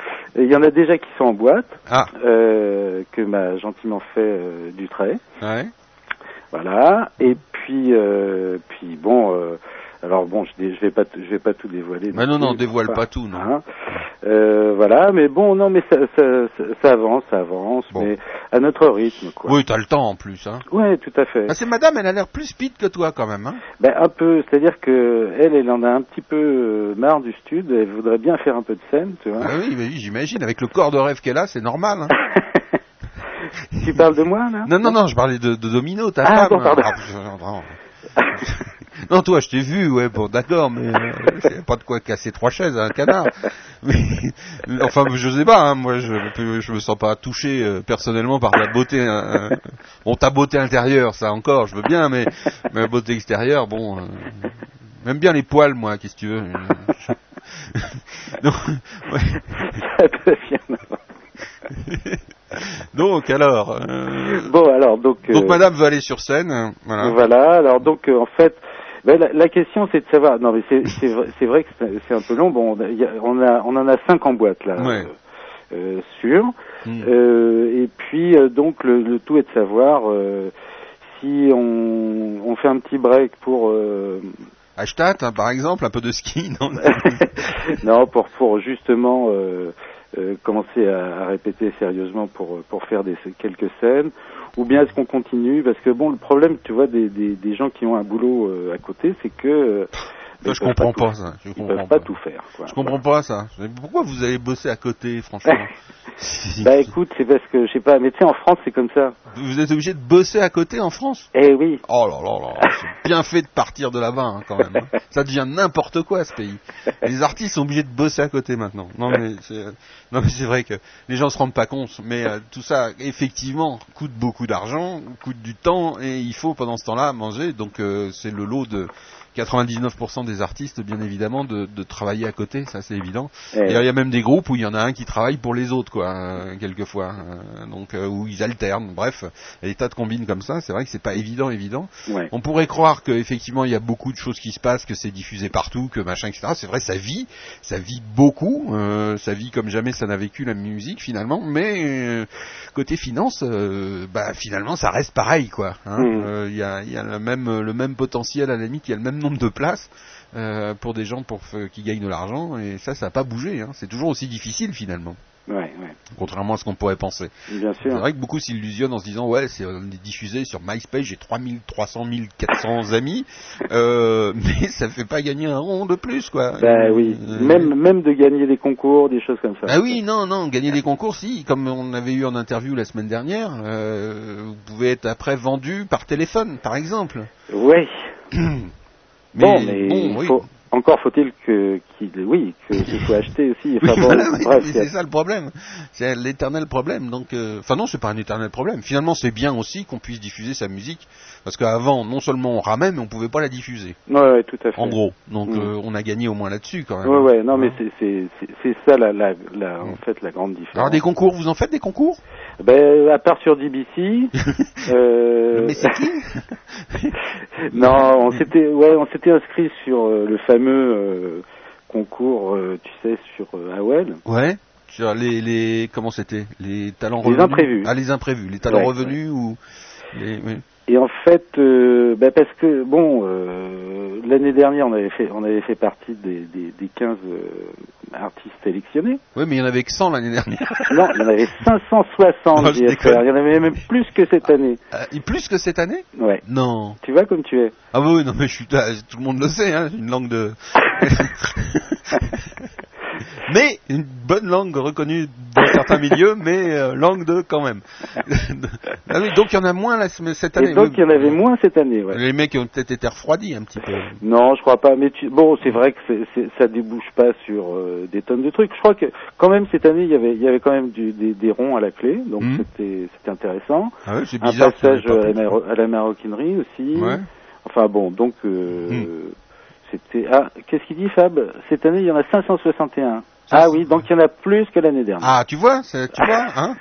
il y en a déjà qui sont en boîte,
Ah.
euh, que m'a gentiment fait euh, du trait.
Ouais.
Voilà. Et puis, euh, puis bon, euh, alors bon, je, je vais pas, je vais pas tout dévoiler.
Mais non, non,
plus,
dévoile pas tout, non.
hein. Euh, voilà, mais bon, non, mais ça, ça, ça, ça avance, ça avance, mais à notre rythme, quoi.
Oui, t'as le temps en plus, hein.
Ouais, tout à fait.
Ah, c'est madame, elle a l'air plus speed que toi quand même, hein.
Ben, un peu, c'est-à-dire que elle, elle en a un petit peu euh, marre du stud, elle voudrait bien faire un peu de scène, tu vois.
Ah oui, oui, j'imagine, avec le corps de rêve qu'elle a, c'est normal, hein.
tu parles de moi, là
Non, non, non, je parlais de, de Domino, ta
Ah,
femme.
bon, pardon.
Ah, non, toi, je t'ai vu, ouais, bon, d'accord, mais euh, pas de quoi casser trois chaises à un canard. Mais, enfin, je sais pas, hein, moi, je, je me sens pas touché euh, personnellement par la beauté. euh, bon, ta beauté intérieure, ça encore, je veux bien, mais, mais la beauté extérieure, bon, euh, même bien les poils, moi, qu'est-ce que tu veux. Donc, ouais. Donc, alors. euh,
Bon, alors, donc.
Donc,
euh,
Madame veut aller sur scène, voilà.
Voilà. Alors donc euh, en fait, ben, la, la question c'est de savoir. Non mais c'est c'est vrai, vrai que c'est un peu long. Bon, on a, il y a- on a on en a cinq en boîte là.
Ouais.
sûr.
Mm.
Euh, et puis donc le, le tout est de savoir si on, on fait un petit break pour
Hashtag, hein, par exemple, un peu de ski, non
non pour pour justement euh, commencer à, à répéter sérieusement pour pour faire des quelques scènes ou bien est-ce qu'on continue? Parce que bon le problème tu vois des des, des gens qui ont un boulot euh, à côté c'est que euh,
Ça, je comprends pas, ça. Je comprends pas.
tout faire.
Je comprends pas ça. Pourquoi vous allez bosser à côté, franchement
bah écoute c'est parce que je sais pas mais tu sais en France c'est comme ça
Vous êtes obligé de bosser à côté en France?
Eh oui
Oh là là là, c'est bien fait de partir de là-bas hein, quand même. hein. Ça devient n'importe quoi ce pays. Les artistes sont obligés de bosser à côté maintenant. Non mais c'est, non mais c'est vrai que les gens se rendent pas compte. Mais euh, tout ça effectivement coûte beaucoup d'argent, coûte du temps et il faut pendant ce temps-là manger. Donc euh, c'est le lot de 99% des artistes, bien évidemment, de, de travailler à côté, ça c'est évident.
Eh.
Et il y a même des groupes où il y en a un qui travaille pour les autres, quoi, euh, quelquefois. Euh, donc euh, où ils alternent. Bref, il y a des tas de combines comme ça. C'est vrai que c'est pas évident, évident.
Ouais.
On pourrait croire qu'effectivement il y a beaucoup de choses qui se passent, que c'est diffusé partout, que machin, etc. C'est vrai, ça vit, ça vit beaucoup, euh, ça vit comme jamais ça n'a vécu la musique finalement. Mais euh, côté finance, euh, bah finalement ça reste pareil, quoi. hein. Euh, Il y a, y a le même le même potentiel à la limite, il y a le même nombre de places. euh, pour des gens pour f- qui gagnent de l'argent et ça ça n'a pas bougé hein. c'est toujours aussi difficile finalement.
Ouais ouais.
Contrairement à ce qu'on pourrait penser. C'est vrai que beaucoup s'illusionnent en se disant ouais c'est on est diffusé sur MySpace j'ai 3000 300 000 400 amis euh, mais ça fait pas gagner un rond de plus quoi.
Bah oui.
Euh,
même même de gagner des concours des choses comme ça.
Ah oui, non, non, gagner des concours, si, comme on avait eu en interview la semaine dernière, euh, vous pouvez être après vendu par téléphone, par exemple.
ouais
Mais
bon mais
bon,
il
oui.
faut encore faut-il que qu'il oui que qu'il faut acheter aussi
Oui,
enfin bon
voilà, oui,
bref,
c'est ça le problème. C'est l'éternel problème. Donc, euh, enfin non, c'est pas un éternel problème. Finalement, c'est bien aussi qu'on puisse diffuser sa musique, parce qu'avant, non seulement on ramait, mais on pouvait pas la diffuser.
ouais, ouais tout à fait
En gros, donc
Mm.
euh, on a gagné au moins là-dessus quand même.
ouais ouais non mais c'est c'est ça la la, la en fait la grande différence
Alors des concours, vous en faites des concours?
Ben, à part sur DBC. euh...
Mais c'est qui
Non, on s'était, ouais, on s'était inscrit sur euh, le fameux euh, concours, euh, tu sais, sur AOL.
Ouais. Sur les, les comment c'était? Les talents
Les
revenus?
imprévus.
ah les imprévus les talents
Ouais,
revenus ou les, oui.
Et en fait, euh, ben parce que bon, euh, l'année dernière, on avait fait, on avait fait partie des, des, des 15 euh, artistes sélectionnés.
Oui, mais il y en avait que 100 l'année dernière.
Non, il y en avait 560
Non, je.
Il y en avait même plus que cette année.
Euh, et plus que cette année?
Ouais.
Non.
Tu vois comme tu es.
Ah oui, non mais je suis ah, tout le monde le sait hein, j'ai une langue de Mais une bonne langue reconnue dans certains milieux, mais euh, langue de quand même. ah oui, donc il y en a moins là, cette année.
Et donc il y en avait moins cette année. Ouais.
Les mecs ont peut-être été refroidis un petit peu.
Non, je crois pas. Mais tu... bon, c'est vrai que c'est, c'est- ça débouche pas sur euh, des tonnes de trucs. Je crois que quand même cette année, il y avait, il y avait quand même du, des, des ronds à la clé, donc
Mhm.
c'était, c'était intéressant.
Ah ouais, c'est
Un
bizarre.
passage
pas
à la, à maroquinerie aussi.
Ouais.
Enfin bon, donc euh,
Mhm.
c'était. Ah, qu'est-ce qu'il dit Fab? Cette année, il y en a 561. Ah oui, donc il y en a plus que l'année dernière.
Ah, tu vois, c'est- tu vois, hein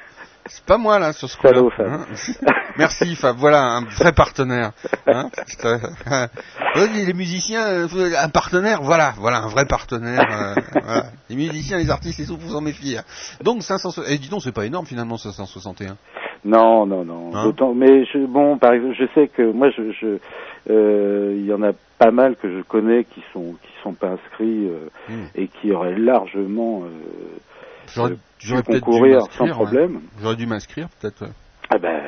C'est pas moi là sur ce coup-là. Hein. Merci Fab, voilà un vrai partenaire. Hein euh, les musiciens, euh, un partenaire, voilà, voilà un vrai partenaire. euh, voilà. Les musiciens, les artistes, les sous, vous en méfier. Donc 500, et dis donc c'est pas énorme finalement 561.
Non, non, non.
Hein
mais je, bon, par exemple, je sais que moi, je, je, euh, il y en a pas mal que je connais qui sont, qui sont pas inscrits euh,
Hmm.
et qui auraient largement euh,
J'aurais,
euh,
peut-être dû
concourir sans problème.
J'aurais dû m'inscrire peut-être. ouais.
Ah ben,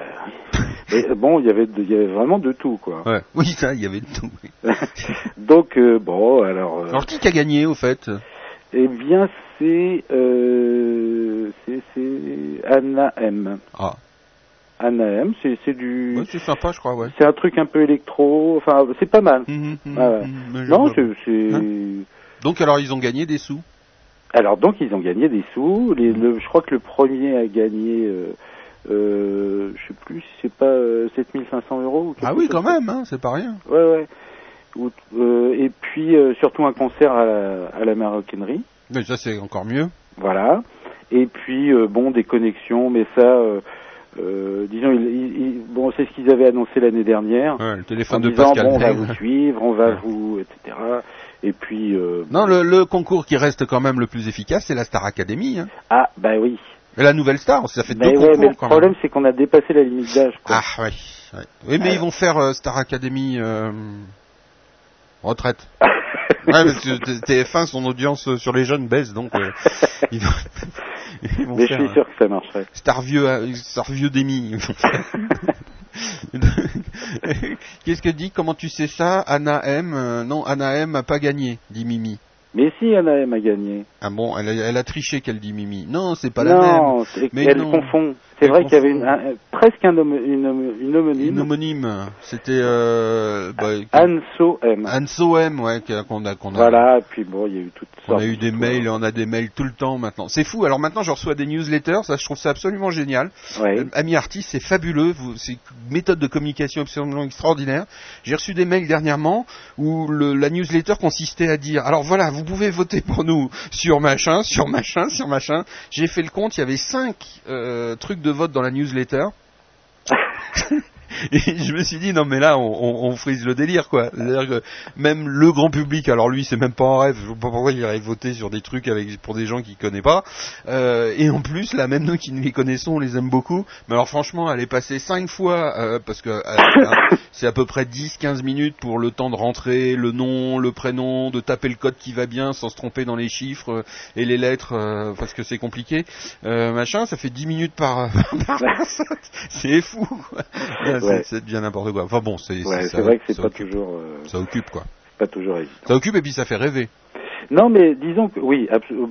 et, bon, il y avait, de- il y avait vraiment de tout, quoi.
Ouais. Oui, ça, il y avait de tout. oui.
Donc euh, bon, alors. euh,
Alors qui a gagné au fait?
eh bien, c'est, euh, c'est, c'est Anna M.
Ah.
Anahem, c'est c'est du.
Ouais, c'est sympa, je crois, ouais.
C'est un truc un peu électro, enfin c'est pas mal.
Mhm, mhm,
ouais.
mhm,
non, c'est.
Hein Donc alors ils ont gagné des sous?
Alors donc ils ont gagné des sous. Les, le, je crois que le premier a gagné, euh, euh, je sais plus si c'est pas euh, 7500 euros. Ou quelque
Ah oui, quand même, hein, c'est pas rien.
Ouais, ouais. Ou- euh, et puis euh, surtout un concert à la, à la maroquinerie.
Mais ça c'est encore mieux.
Voilà. Et puis euh, bon des connexions, mais ça, euh, euh, disons, ils- ils- ils- bon c'est ce qu'ils avaient annoncé l'année dernière.
Ouais, le
en
téléphone de
disant
Pascal
bon on va vous suivre, on va
Ouais.
vous, etc. Et puis euh,
Non, le, le concours qui reste quand même le plus efficace, c'est la Star Academy. Hein.
ah bah oui.
Et la nouvelle star, ça fait
Mais
deux
ouais,
concours
mais le
quand
problème c'est qu'on a dépassé la limite d'âge.
Ah oui. ouais. Oui, mais ils vont faire euh, Star Academy euh, retraite. ouais, parce que T- TF1, son audience euh, sur les jeunes baisse, donc euh, ils
mais je suis sûr que ça marcherait.
Star vieux, euh, Star vieux Demi. Qu'est-ce que dit Comment tu sais ça Anna M. euh, non, Anna M a pas gagné, dit Mimi.
Mais si Anahem a gagné.
Ah bon, elle a, elle a triché qu'elle dit Mimi. Non, c'est pas la même. Mais
elle
non.
confond. C'est vrai qu'il y avait
confond.
une, un- presque un homo- une, homo- une homonyme.
Une homonyme. C'était euh, bah,
Anso M.
Anso M, ouais, qu'on a, qu'on a.
Voilà, puis bon, il y a eu toutes
On
sortes.
a eu des mails, on a des mails tout le temps maintenant. C'est fou. Alors maintenant, je reçois des newsletters. Ça, je trouve ça absolument génial.
Ouais.
Euh, Ami artiste, c'est fabuleux. C'est une méthode de communication absolument extraordinaire. J'ai reçu des mails dernièrement où le, la newsletter consistait à dire alors voilà, vous pouvez voter pour nous sur machin, sur machin, sur machin. J'ai fait le compte. Il y avait cinq euh, trucs de vote dans la newsletter. Et je me suis dit non mais là on, on, on frise le délire quoi. C'est-à-dire que même le grand public, alors lui c'est même pas en rêve, je vois pas pourquoi il irait voter sur des trucs avec pour des gens qu'il connaît pas. Euh, et en plus là même nous qui les connaissons on les aime beaucoup. Mais alors franchement elle est passée cinq fois euh, parce que euh, c'est à peu près 10-15 minutes pour le temps de rentrer le nom, le prénom, de taper le code qui va bien sans se tromper dans les chiffres euh, et les lettres euh, parce que c'est compliqué. Euh, machin, ça fait 10 minutes par, par personne. C'est fou.
Ouais.
c'est- bien n'importe quoi. Enfin bon, c'est
Ouais, vrai que c'est pas
occupe.
toujours, euh,
Ça occupe quoi.
pas toujours évident.
Ça occupe et puis ça fait rêver.
Non, mais disons que oui,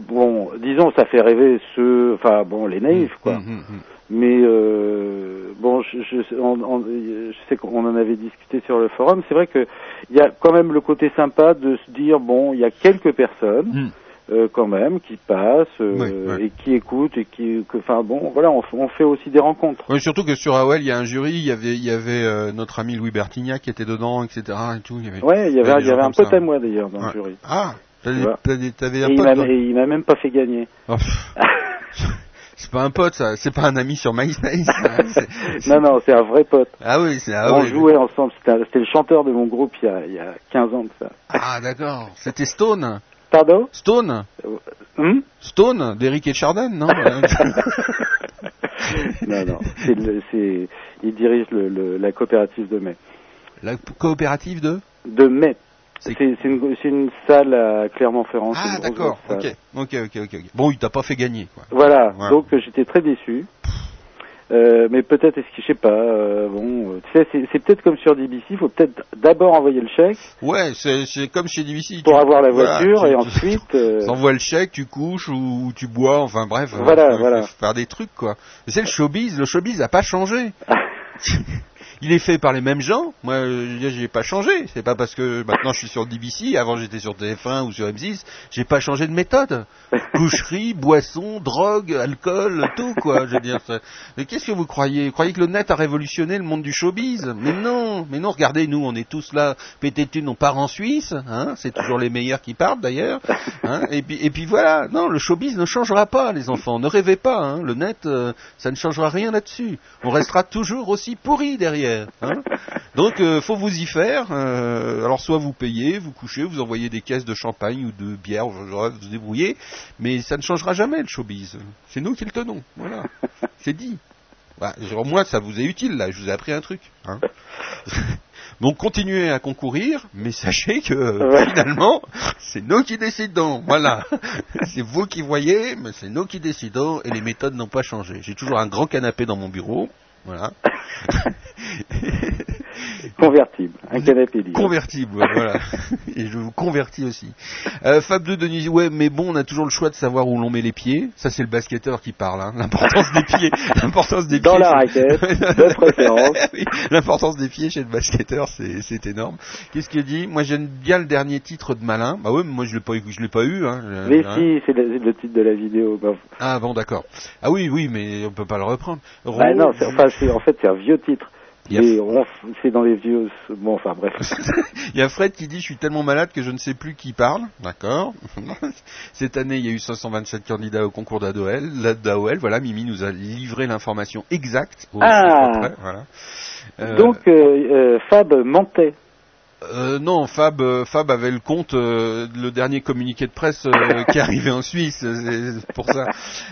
bon, disons ça fait rêver ceux, enfin bon, les naïfs quoi.
Hum, hum, hum.
Mais euh, bon, je, je, on- on- je sais qu'on en avait discuté sur le forum. C'est vrai que il y a quand même le côté sympa de se dire bon, il y a quelques personnes. Euh, quand même qui passent euh,
Oui, oui.
et qui écoutent et qui enfin bon voilà on, on fait aussi des rencontres
Ouais, surtout que sur AOL, il y a un jury, il y avait, il y avait euh, notre ami Louis Bertignac qui était dedans, etc. Et tout. Il y avait,
ouais il y avait
des
il y
gens
avait un pote
ça.
à moi d'ailleurs dans
Ouais.
le jury
Ah, t'avais un
et il m'a et il m'a même pas fait gagner
Oh, c'est pas un pote, ça. C'est pas un ami sur MySpace. C'est-
non non c'est un vrai pote
Ah oui, c'est ah
on
oui.
jouait ensemble c'était un- c'était le chanteur de mon groupe il y a il y a 15 ans de ça
Ah d'accord. C'était Stone.
Pardon
Stone.
Hum
Stone d'Eric et Chardin, non
non non c'est le- c'est il dirige le, le- la coopérative de mai
La coopérative de
de mai
C'est-
c'est c'est une, c'est une salle à Clermont-Ferrand
Ah d'accord. Ok, ok, ok, ok. Bon, il t'a pas fait gagner, quoi.
Voilà, donc j'étais très déçu. Euh, mais peut-être, est-ce que je sais pas, euh, bon, euh, tu sais, c'est, peut-être comme sur DBC, il faut peut-être d'abord envoyer le chèque
Ouais, c'est comme chez DVC.
pour
tu-
avoir la
voilà,
voiture
tu-
et
tu-
ensuite, euh,
T'envoies le chèque, tu couches ou, ou tu bois, enfin bref.
Voilà, voilà.
faire des trucs quoi. Mais c'est le showbiz, le showbiz a pas changé. Il est fait par les mêmes gens. Moi, euh, j'ai pas changé. C'est pas parce que maintenant je suis sur DBC, avant j'étais sur TF1 ou sur M6, j'ai pas changé de méthode. Coucherie, boisson, drogue, alcool, tout quoi. Je veux dire, mais qu'est-ce que vous croyez? Vous croyez que le net a révolutionné le monde du showbiz? Mais non, mais non. Regardez, nous, on est tous là, pété de on part en Suisse. Hein c'est toujours les meilleurs qui partent d'ailleurs. Hein et puis, et puis voilà. Non, le showbiz ne changera pas, les enfants. Ne rêvez pas. Hein le net, euh, ça ne changera rien là-dessus. On restera toujours aussi pourri derrière. Hein Donc, euh, faut vous y faire. Euh, alors, soit vous payez, vous couchez, vous envoyez des caisses de champagne ou de bière, vous vous débrouillez. Mais ça ne changera jamais le showbiz. C'est nous qui le tenons. Voilà. C'est dit. Bah, au moins, ça vous est utile là. Je vous ai appris un truc. Hein Donc continuez à concourir, mais sachez que
Ouais.
finalement, c'est nous qui décidons. Voilà. c'est vous qui voyez, mais c'est nous qui décidons et les méthodes n'ont pas changé. J'ai toujours un grand canapé dans mon bureau. Voilà.
Convertible, un canapé lit.
Convertible, voilà. Et je vous convertis aussi. Euh, Fab 2 Denis, ouais, mais bon, on a toujours le choix de savoir où l'on met les pieds. Ça, c'est le basketteur qui parle, hein. L'importance des pieds. L'importance des
Dans
pieds.
la
c'est-
raquette, de préférence.
Oui, L'importance des pieds chez le basketteur, c'est, énorme. Qu'est-ce qu'il dit? Moi, j'aime bien le dernier titre de Malin. Bah ouais, mais moi, je l'ai pas, eu- je l'ai pas eu, hein. Je-
Mais
hein.
si, c'est le, le titre de la vidéo. Bah,
Ah bon, d'accord. Ah oui, oui, mais on peut pas le reprendre.
bah non, c'est- enfin, en fait, c'est un vieux titre.
Il y a-
Mais on- c'est dans les vieux. Bon, enfin, bref.
Il y a Fred qui dit je suis tellement malade que je ne sais plus qui parle. D'accord. Cette année, il y a eu 527 candidats au concours d'AOL. Voilà, Mimi nous a livré l'information exacte. au
Ah.
voilà. Euh,
Donc, euh, euh, Fab mentait.
Euh, non, Fab, euh, Fab avait le compte, euh, le dernier communiqué de presse euh, qui est arrivé en Suisse, euh, c'est pour ça.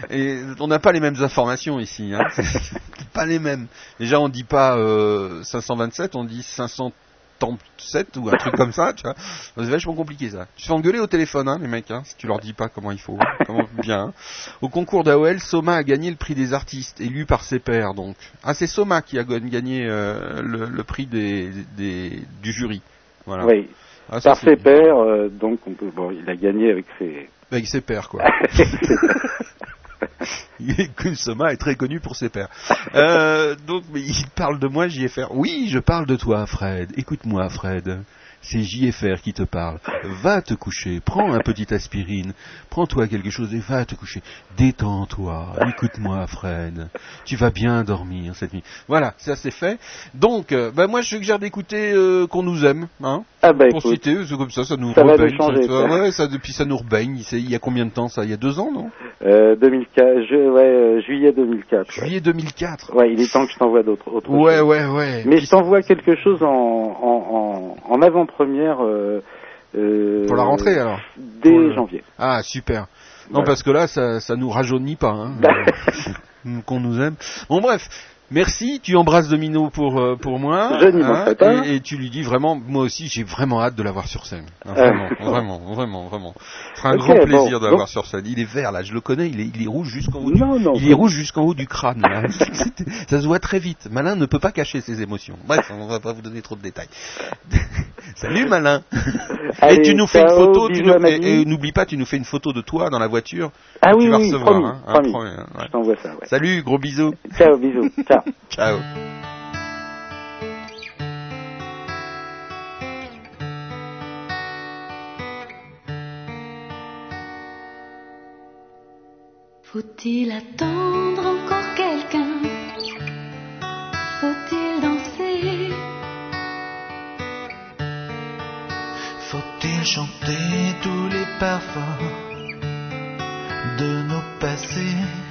Et on n'a pas les mêmes informations ici, hein. Pas les mêmes. Déjà, on dit pas euh, 527, on dit 537 ou un truc comme ça, tu vois. C'est vachement compliqué ça. Tu fais engueuler au téléphone, hein, les mecs, hein, si tu leur dis pas comment il faut, comment bien. hein. Au concours d'AOL, Soma a gagné le prix des artistes, élu par ses pairs, donc. Ah, c'est Soma qui a gagné euh, le, le prix des, des, du jury. Voilà.
Oui.
Ah, ça,
Par ses pairs, euh, donc on peut, bon, il a gagné avec ses.
Avec ses pairs, quoi. Que Soma est très connu pour ses pairs. Euh, donc, mais il parle de moi, JFR. Oui, je parle de toi, Fred. Écoute-moi, Fred. C'est JFR qui te parle. Va te coucher, prends un petit aspirine, prends-toi quelque chose et va te coucher. Détends-toi, écoute-moi, Fred. Tu vas bien dormir cette nuit. Voilà, ça c'est fait. Donc, euh, bah, moi je suggère d'écouter euh, qu'on nous aime, hein.
Ah bah
pour
écoute,
citer, c'est comme ça, ça nous
ça va
rebaigne,
changer,
ça, ouais, ça, depuis ça nous rebaigne. Il y a combien de temps ça? Il y a deux ans, non?
Euh, 2004, je, ouais, euh, juillet 2004. ouais.
Juillet 2004.
Ouais, il est temps que je t'envoie d'autres. autre
Ouais, ouais, ouais.
Mais je t'envoie quelque chose en, en, en, en avant-première. Euh, euh,
Pour la rentrée alors
Dès
le-
janvier.
Ah, super. Non, parce que là, ça, ça nous rajeunit pas, hein. Euh, qu'on nous aime. Bon, bref. Merci, tu embrasses Domino pour euh, pour moi.
Je pas.
Et, et tu lui dis vraiment, moi aussi, j'ai vraiment hâte de l'avoir sur scène. Hein,
Euh.
vraiment, vraiment, vraiment, vraiment. Ce sera un grand plaisir
bon,
de l'avoir sur scène. Il est vert là, je le connais, il est, il est rouge jusqu'en haut. du-
Non,
il est rouge jusqu'en haut du crâne. là. Ça se voit très vite. Malin ne peut pas cacher ses émotions. Bref, on va pas vous donner trop de détails. Salut Malin.
Allez,
et tu nous fais une photo. Tu nous, et, n'oublie pas, tu nous fais une photo de toi dans la voiture.
Ah oui,
tu vas
oui,
recevoir.
promis,
hein, hein,
promis.
promis, hein, ouais.
Je t'envoie ça, ouais.
Salut, gros bisous.
Ciao, bisous. Ciao.
Ciao.
Faut-il attendre encore quelqu'un? Faut-il danser?
Faut-il chanter tous les parfums de nos passés?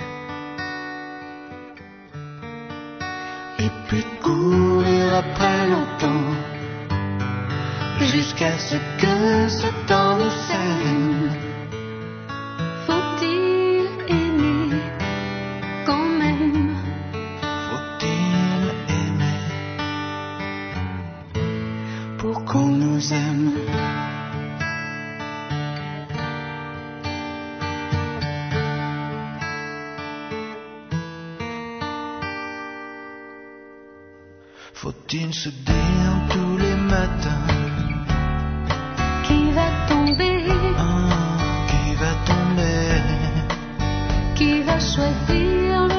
Et puis courir après longtemps Jusqu'à ce que ce temps nous saigne
Faut-il aimer quand même?
Faut-il aimer
pour
qu'on nous aime? Faut-il se dire tous les matins
Qui va tomber
ah, qui va tomber
Qui va choisir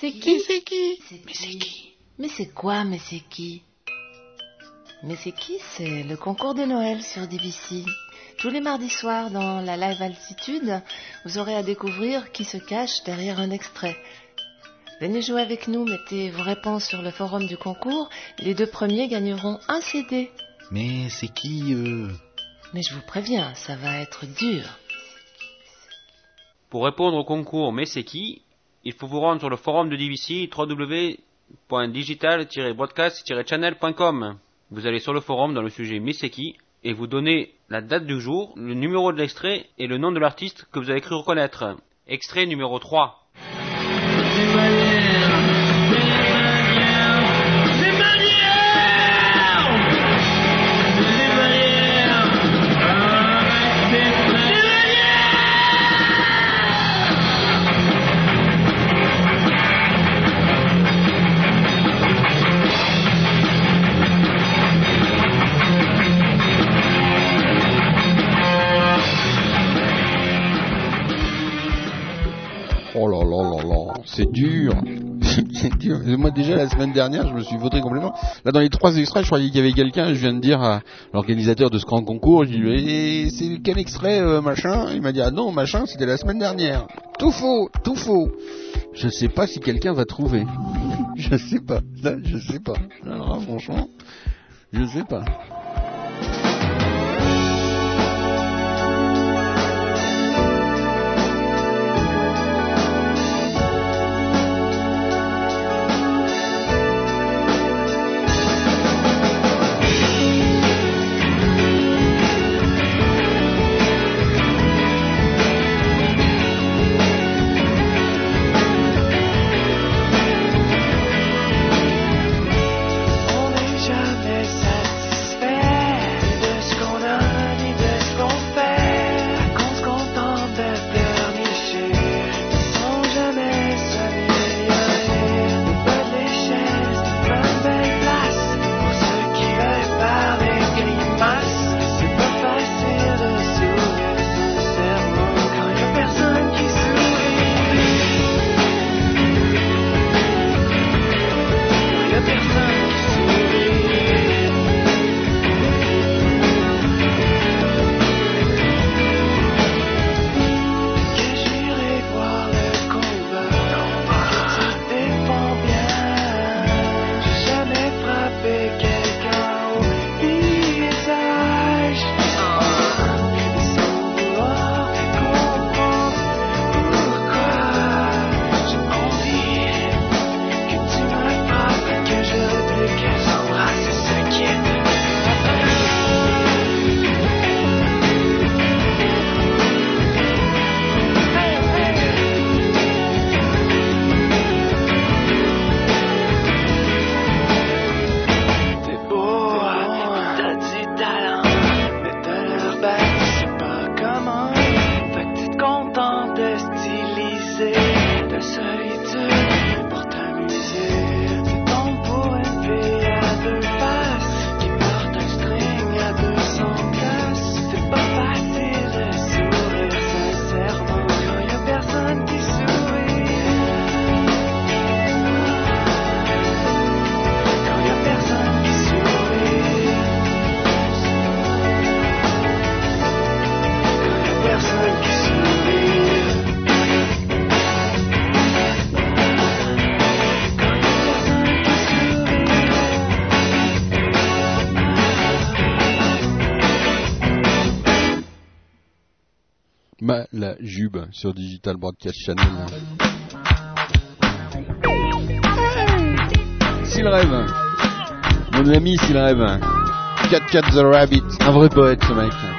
c'est qui
c'est qui
Mais c'est qui Mais c'est quoi, mais c'est qui Mais c'est qui C'est le concours de Noël sur DBC. Tous les mardis soirs dans la live altitude, vous aurez à découvrir qui se cache derrière un extrait. Venez jouer avec nous, mettez vos réponses sur le forum du concours. Les deux premiers gagneront un CD.
Mais c'est qui euh
Mais je vous préviens, ça va être dur.
Pour répondre au concours Mais c'est qui? Il faut vous rendre sur le forum de DVC www.digital-broadcast-channel.com. Vous allez sur le forum dans le sujet qui et vous donnez la date du jour, le numéro de l'extrait et le nom de l'artiste que vous avez cru reconnaître. Extrait numéro 3.
C'est dur. c'est dur. Moi déjà la semaine dernière, je me suis voté complètement. Là dans les trois extraits, je croyais qu'il y avait quelqu'un. Je viens de dire à l'organisateur de ce grand concours, je lui Eh, c'est quel extrait euh, machin? Il m'a dit ah non machin, c'était la semaine dernière. Tout faux, tout faux. Je sais pas si quelqu'un va trouver. je sais pas. Je sais pas. Alors franchement, je sais pas. Jube sur Digital Broadcast Channel. S'il rêve. Mon ami s'il rêve. Cat Cat the Rabbit. Un vrai poète ce mec.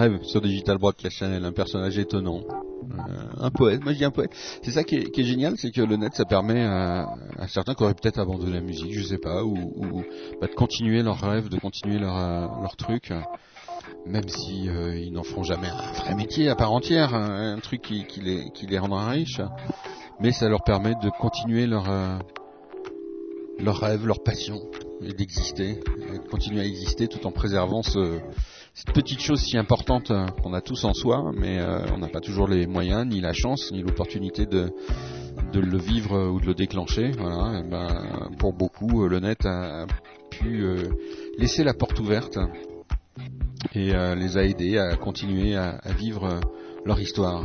Rêve sur Digital Broadcast Channel, un personnage étonnant, euh, un poète, moi je dis un poète. C'est ça qui est, génial, c'est que le net ça permet à, certains qui auraient peut-être abandonné la musique, je sais pas, ou, bah, de continuer leur rêve, de continuer leur, euh, leur truc, euh, même si ils n'en feront jamais un vrai métier à part entière, un, un truc qui, les, rendra riches, mais ça leur permet de continuer leur, leur rêve, leur passion, et d'exister, et de continuer à exister tout en préservant ce, cette petite chose si importante euh, qu'on a tous en soi, mais euh, on n'a pas toujours les moyens, ni la chance, ni l'opportunité de, le vivre euh, ou de le déclencher. Voilà. Et ben, pour beaucoup, le net a pu laisser la porte ouverte et les a aidés à continuer à, vivre leur histoire.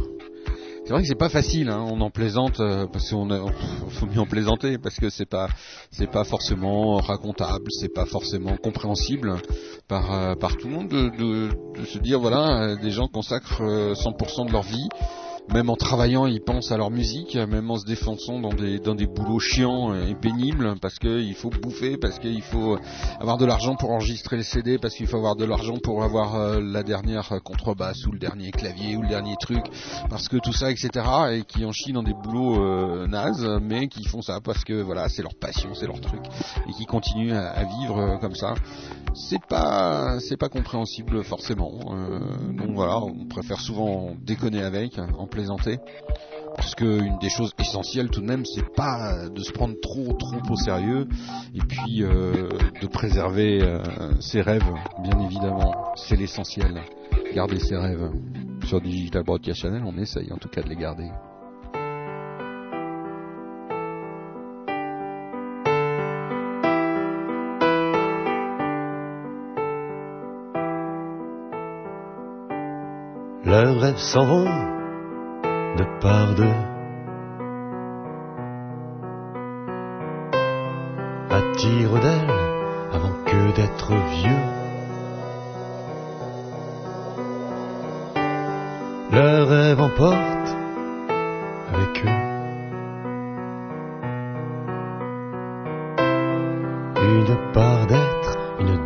C'est vrai que c'est pas facile, hein, on en plaisante euh, parce qu'on faut mieux en plaisanter parce que c'est pas c'est pas forcément racontable, c'est pas forcément compréhensible par euh, par tout le monde de, de, se dire voilà euh, des gens consacrent euh, 100% de leur vie même en travaillant, ils pensent à leur musique, même en se défonçant dans des dans des boulots chiants et pénibles, parce qu'il faut bouffer, parce qu'il faut avoir de l'argent pour enregistrer les CD, parce qu'il faut avoir de l'argent pour avoir euh, la dernière contrebasse ou le dernier clavier ou le dernier truc, parce que tout ça, etc. Et qui en chient dans des boulots euh, nazes, mais qui font ça parce que voilà, c'est leur passion, c'est leur truc, et qui continuent à, vivre euh, comme ça. C'est pas c'est pas compréhensible forcément. Euh, donc voilà, on préfère souvent déconner avec, plaisanter. Parce que une des choses essentielles tout de même, c'est pas de se prendre trop trop au sérieux et puis euh, de préserver euh, ses rêves, bien évidemment. C'est l'essentiel. Garder ses rêves. Sur Digital Broadcast Channel, on essaye en tout cas de les garder.
Leurs rêves s'en vont de par deux. À tire d'aile avant que d'être vieux. Leurs rêves emportent avec eux une part d'être, une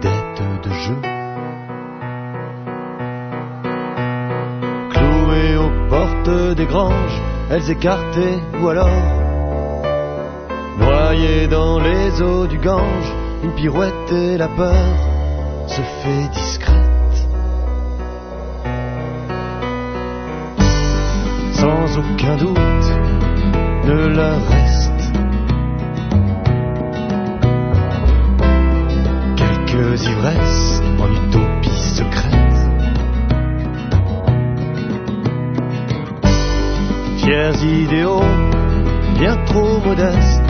des granges, elles écartées ou alors noyées dans les eaux du Gange, une pirouette et la peur se fait discrète. Sans aucun doute ne leur reste quelques ivresses en utopie Fiers idéaux, bien trop modestes.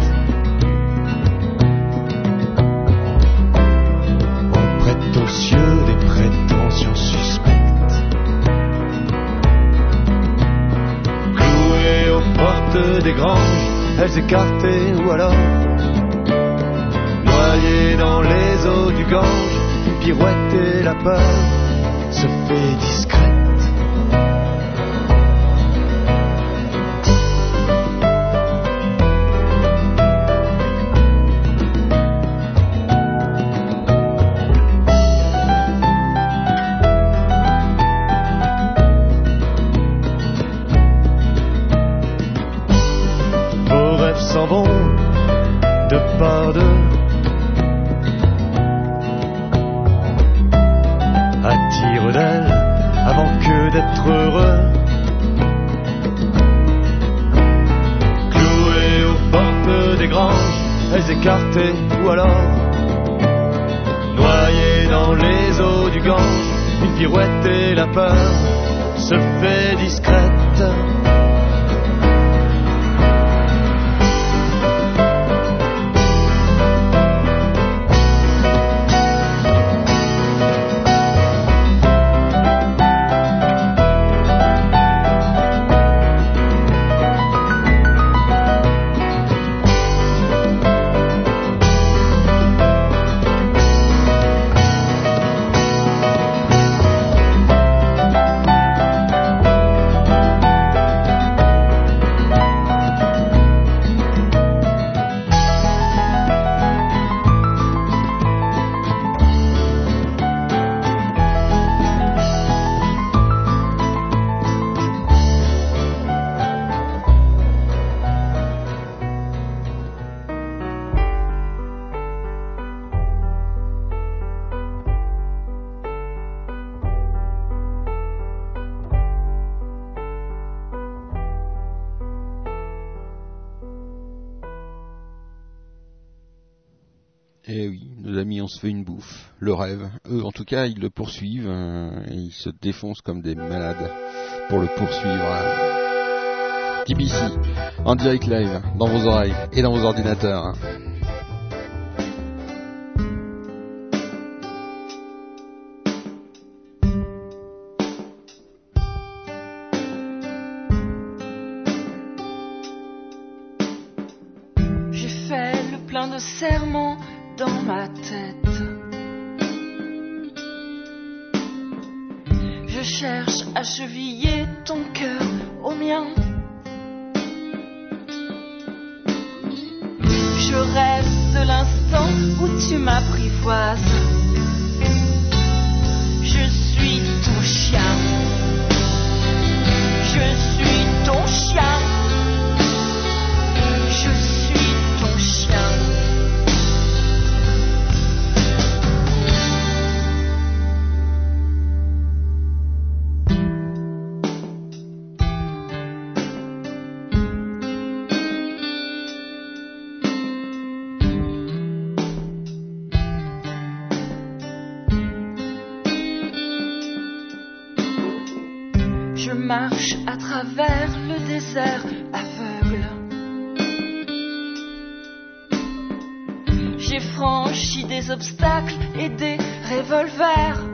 Tout cas, ils le poursuivent euh, et ils se défoncent comme des malades pour le poursuivre. TBC, en direct live, dans vos oreilles et dans vos ordinateurs.
À cheviller ton cœur au mien. Je de l'instant où tu m'apprivoises. Je suis ton chien. Je suis ton chien. Travers le désert aveugle. J'ai franchi des obstacles et des revolvers.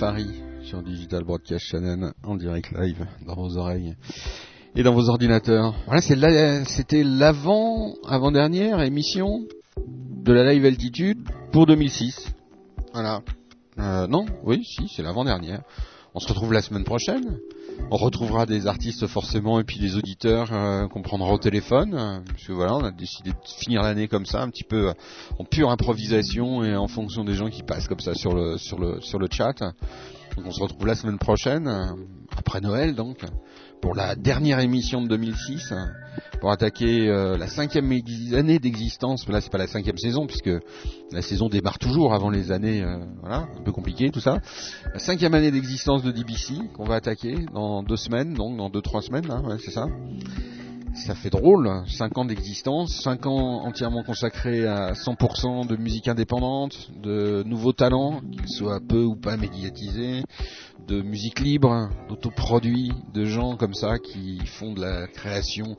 DK Safari sur Digital Broadcast Channel en direct live dans vos oreilles et dans vos ordinateurs. Voilà, c'était l'avant avant-dernière émission de la live altitude pour 2006. Voilà. Euh, non, oui, si, c'est l'avant-dernière. On se retrouve la semaine prochaine. On retrouvera des artistes forcément et puis des auditeurs euh, qu'on prendra au téléphone. euh, Parce que voilà, on a décidé de finir l'année comme ça, un petit peu euh, en pure improvisation et en fonction des gens qui passent comme ça sur le sur le sur le chat. Donc on se retrouve la semaine prochaine, après Noël donc, pour la dernière émission de 2006, euh, pour attaquer euh, la cinquième année d'existence. Là c'est pas la cinquième saison puisque la saison démarre toujours avant les années, euh, voilà, un peu compliqué tout ça. La cinquième année d'existence de DBC qu'on va attaquer dans deux semaines, donc dans deux trois semaines, hein, ouais, c'est ça. Ça fait drôle, 5 ans d'existence, 5 ans entièrement consacrés à 100% de musique indépendante, de nouveaux talents, qu'ils soient peu ou pas médiatisés, de musique libre, d'autoproduits, de gens comme ça qui font de la création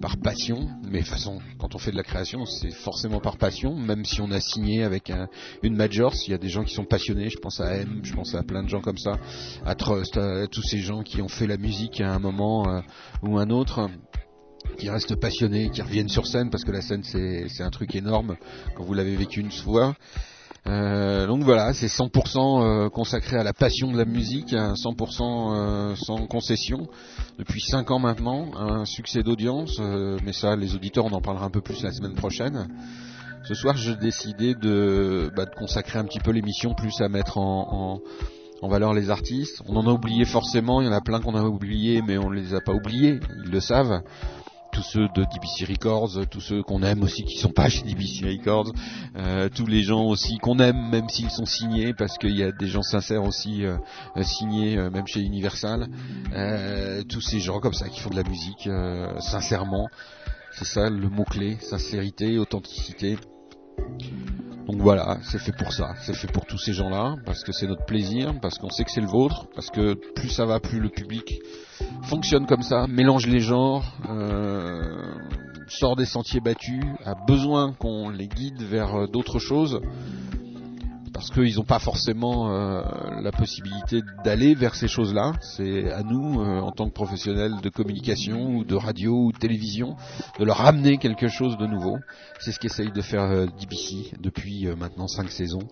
par passion. Mais de façon, quand on fait de la création, c'est forcément par passion, même si on a signé avec un- une major, il y a des gens qui sont passionnés, je pense à M, je pense à plein de gens comme ça, à Trust, à tous ces gens qui ont fait la musique à un moment euh, ou un autre qui restent passionnés, qui reviennent sur scène parce que la scène c'est un truc énorme quand vous l'avez vécu une fois. Euh, donc voilà, c'est 100% euh, consacré à la passion de la musique, hein, 100% euh, sans concession depuis 5 ans maintenant, un succès d'audience, mais ça les auditeurs on en parlera un peu plus la semaine prochaine. Ce soir j'ai décidé de, bah, consacrer un petit peu l'émission plus à mettre en, en valeur les artistes. On en a oublié forcément, il y en a plein qu'on a oubliés, mais on ne les a pas oubliés, ils le savent. Tous ceux de DBC Records, tous ceux qu'on aime aussi qui sont pas chez DBC Records, euh, tous les gens aussi qu'on aime même s'ils sont signés, parce qu'il y a des gens sincères aussi euh, euh, signés même chez Universal. Tous ces gens comme ça qui font de la musique sincèrement, c'est ça le mot clé, sincérité, authenticité. Donc voilà, c'est fait pour ça, c'est fait pour tous ces gens-là, parce que c'est notre plaisir, parce qu'on sait que c'est le vôtre, parce que plus ça va, plus le public fonctionne comme ça, mélange les genres, euh, sort des sentiers battus, a besoin qu'on les guide vers d'autres choses, parce qu'ils n'ont pas forcément euh, la possibilité d'aller vers ces choses-là. C'est à nous, euh, en tant que professionnels de communication ou de radio ou de télévision, de leur amener quelque chose de nouveau. C'est ce qu'essaye de faire euh, DBC depuis maintenant cinq saisons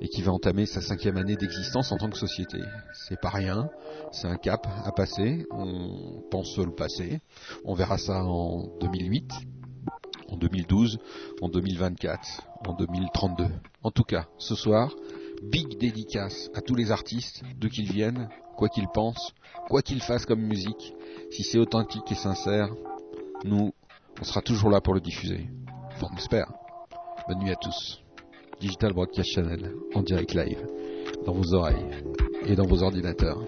et qui va entamer sa cinquième année d'existence en tant que société. C'est pas rien, c'est un cap à passer. On pense le passer. On verra ça en 2008, en 2012, en 2024, en 2032. En tout cas, ce soir, big dédicace à tous les artistes, d'où qu'ils viennent, quoi qu'ils pensent, quoi qu'ils fassent comme musique. Si c'est authentique et sincère, nous, on sera toujours là pour le diffuser. Enfin, on espère. Bonne nuit à tous. Digital Broadcast Channel, en direct live, dans vos oreilles et dans vos ordinateurs.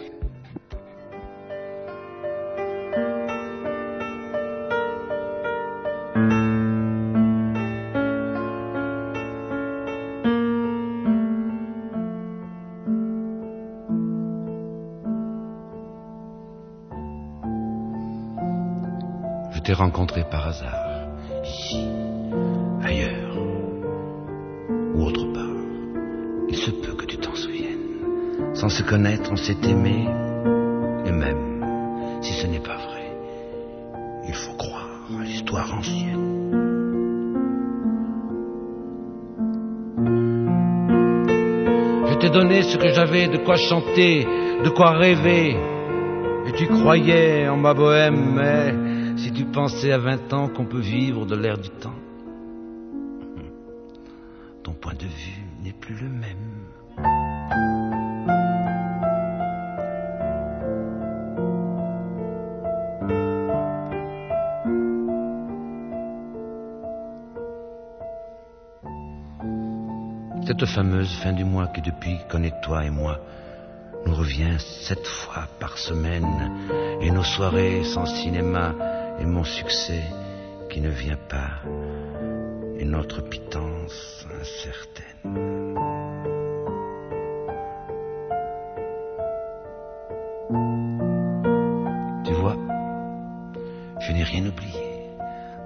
Rencontré par hasard, ici, ailleurs, ou autre part. Il se peut que tu t'en souviennes. Sans se connaître, on s'est aimé, et même si ce n'est pas vrai, il faut croire à l'histoire ancienne. Je t'ai donné ce que j'avais, de quoi chanter, de quoi rêver. Et tu croyais en ma bohème, mais tu pensais à 20 ans qu'on peut vivre de l'air du temps, ton point de vue n'est plus le même. Cette fameuse fin du mois qui depuis connaît toi et moi nous revient sept fois par semaine et nos soirées sans cinéma et mon succès qui ne vient pas et notre pitance incertaine. Tu vois, je n'ai rien oublié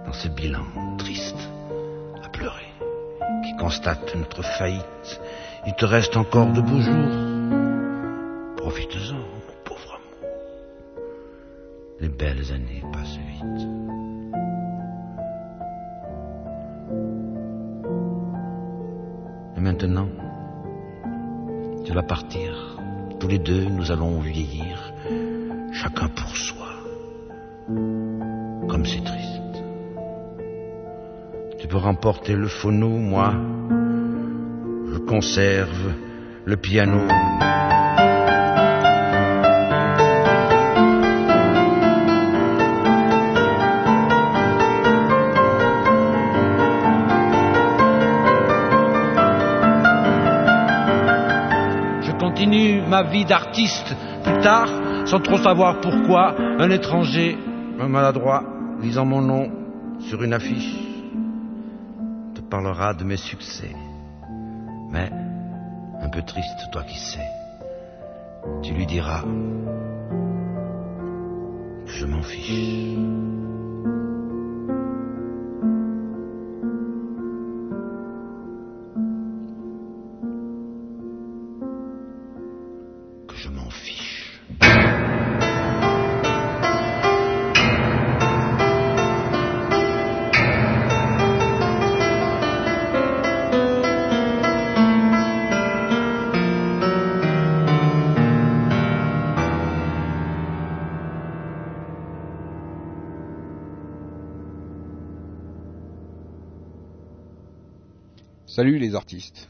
dans ce bilan triste à pleurer qui constate notre faillite. Il te reste encore de beaux jours. Nous allons vieillir, chacun pour soi. Comme c'est triste. Tu peux remporter le phono, moi, je conserve le piano.
Vie d'artiste. Plus tard, sans trop savoir pourquoi, un étranger, un maladroit, lisant mon nom sur une affiche, te parlera de mes succès. Mais, un peu triste, toi qui sais, tu lui diras que je m'en fiche.
Les artistes.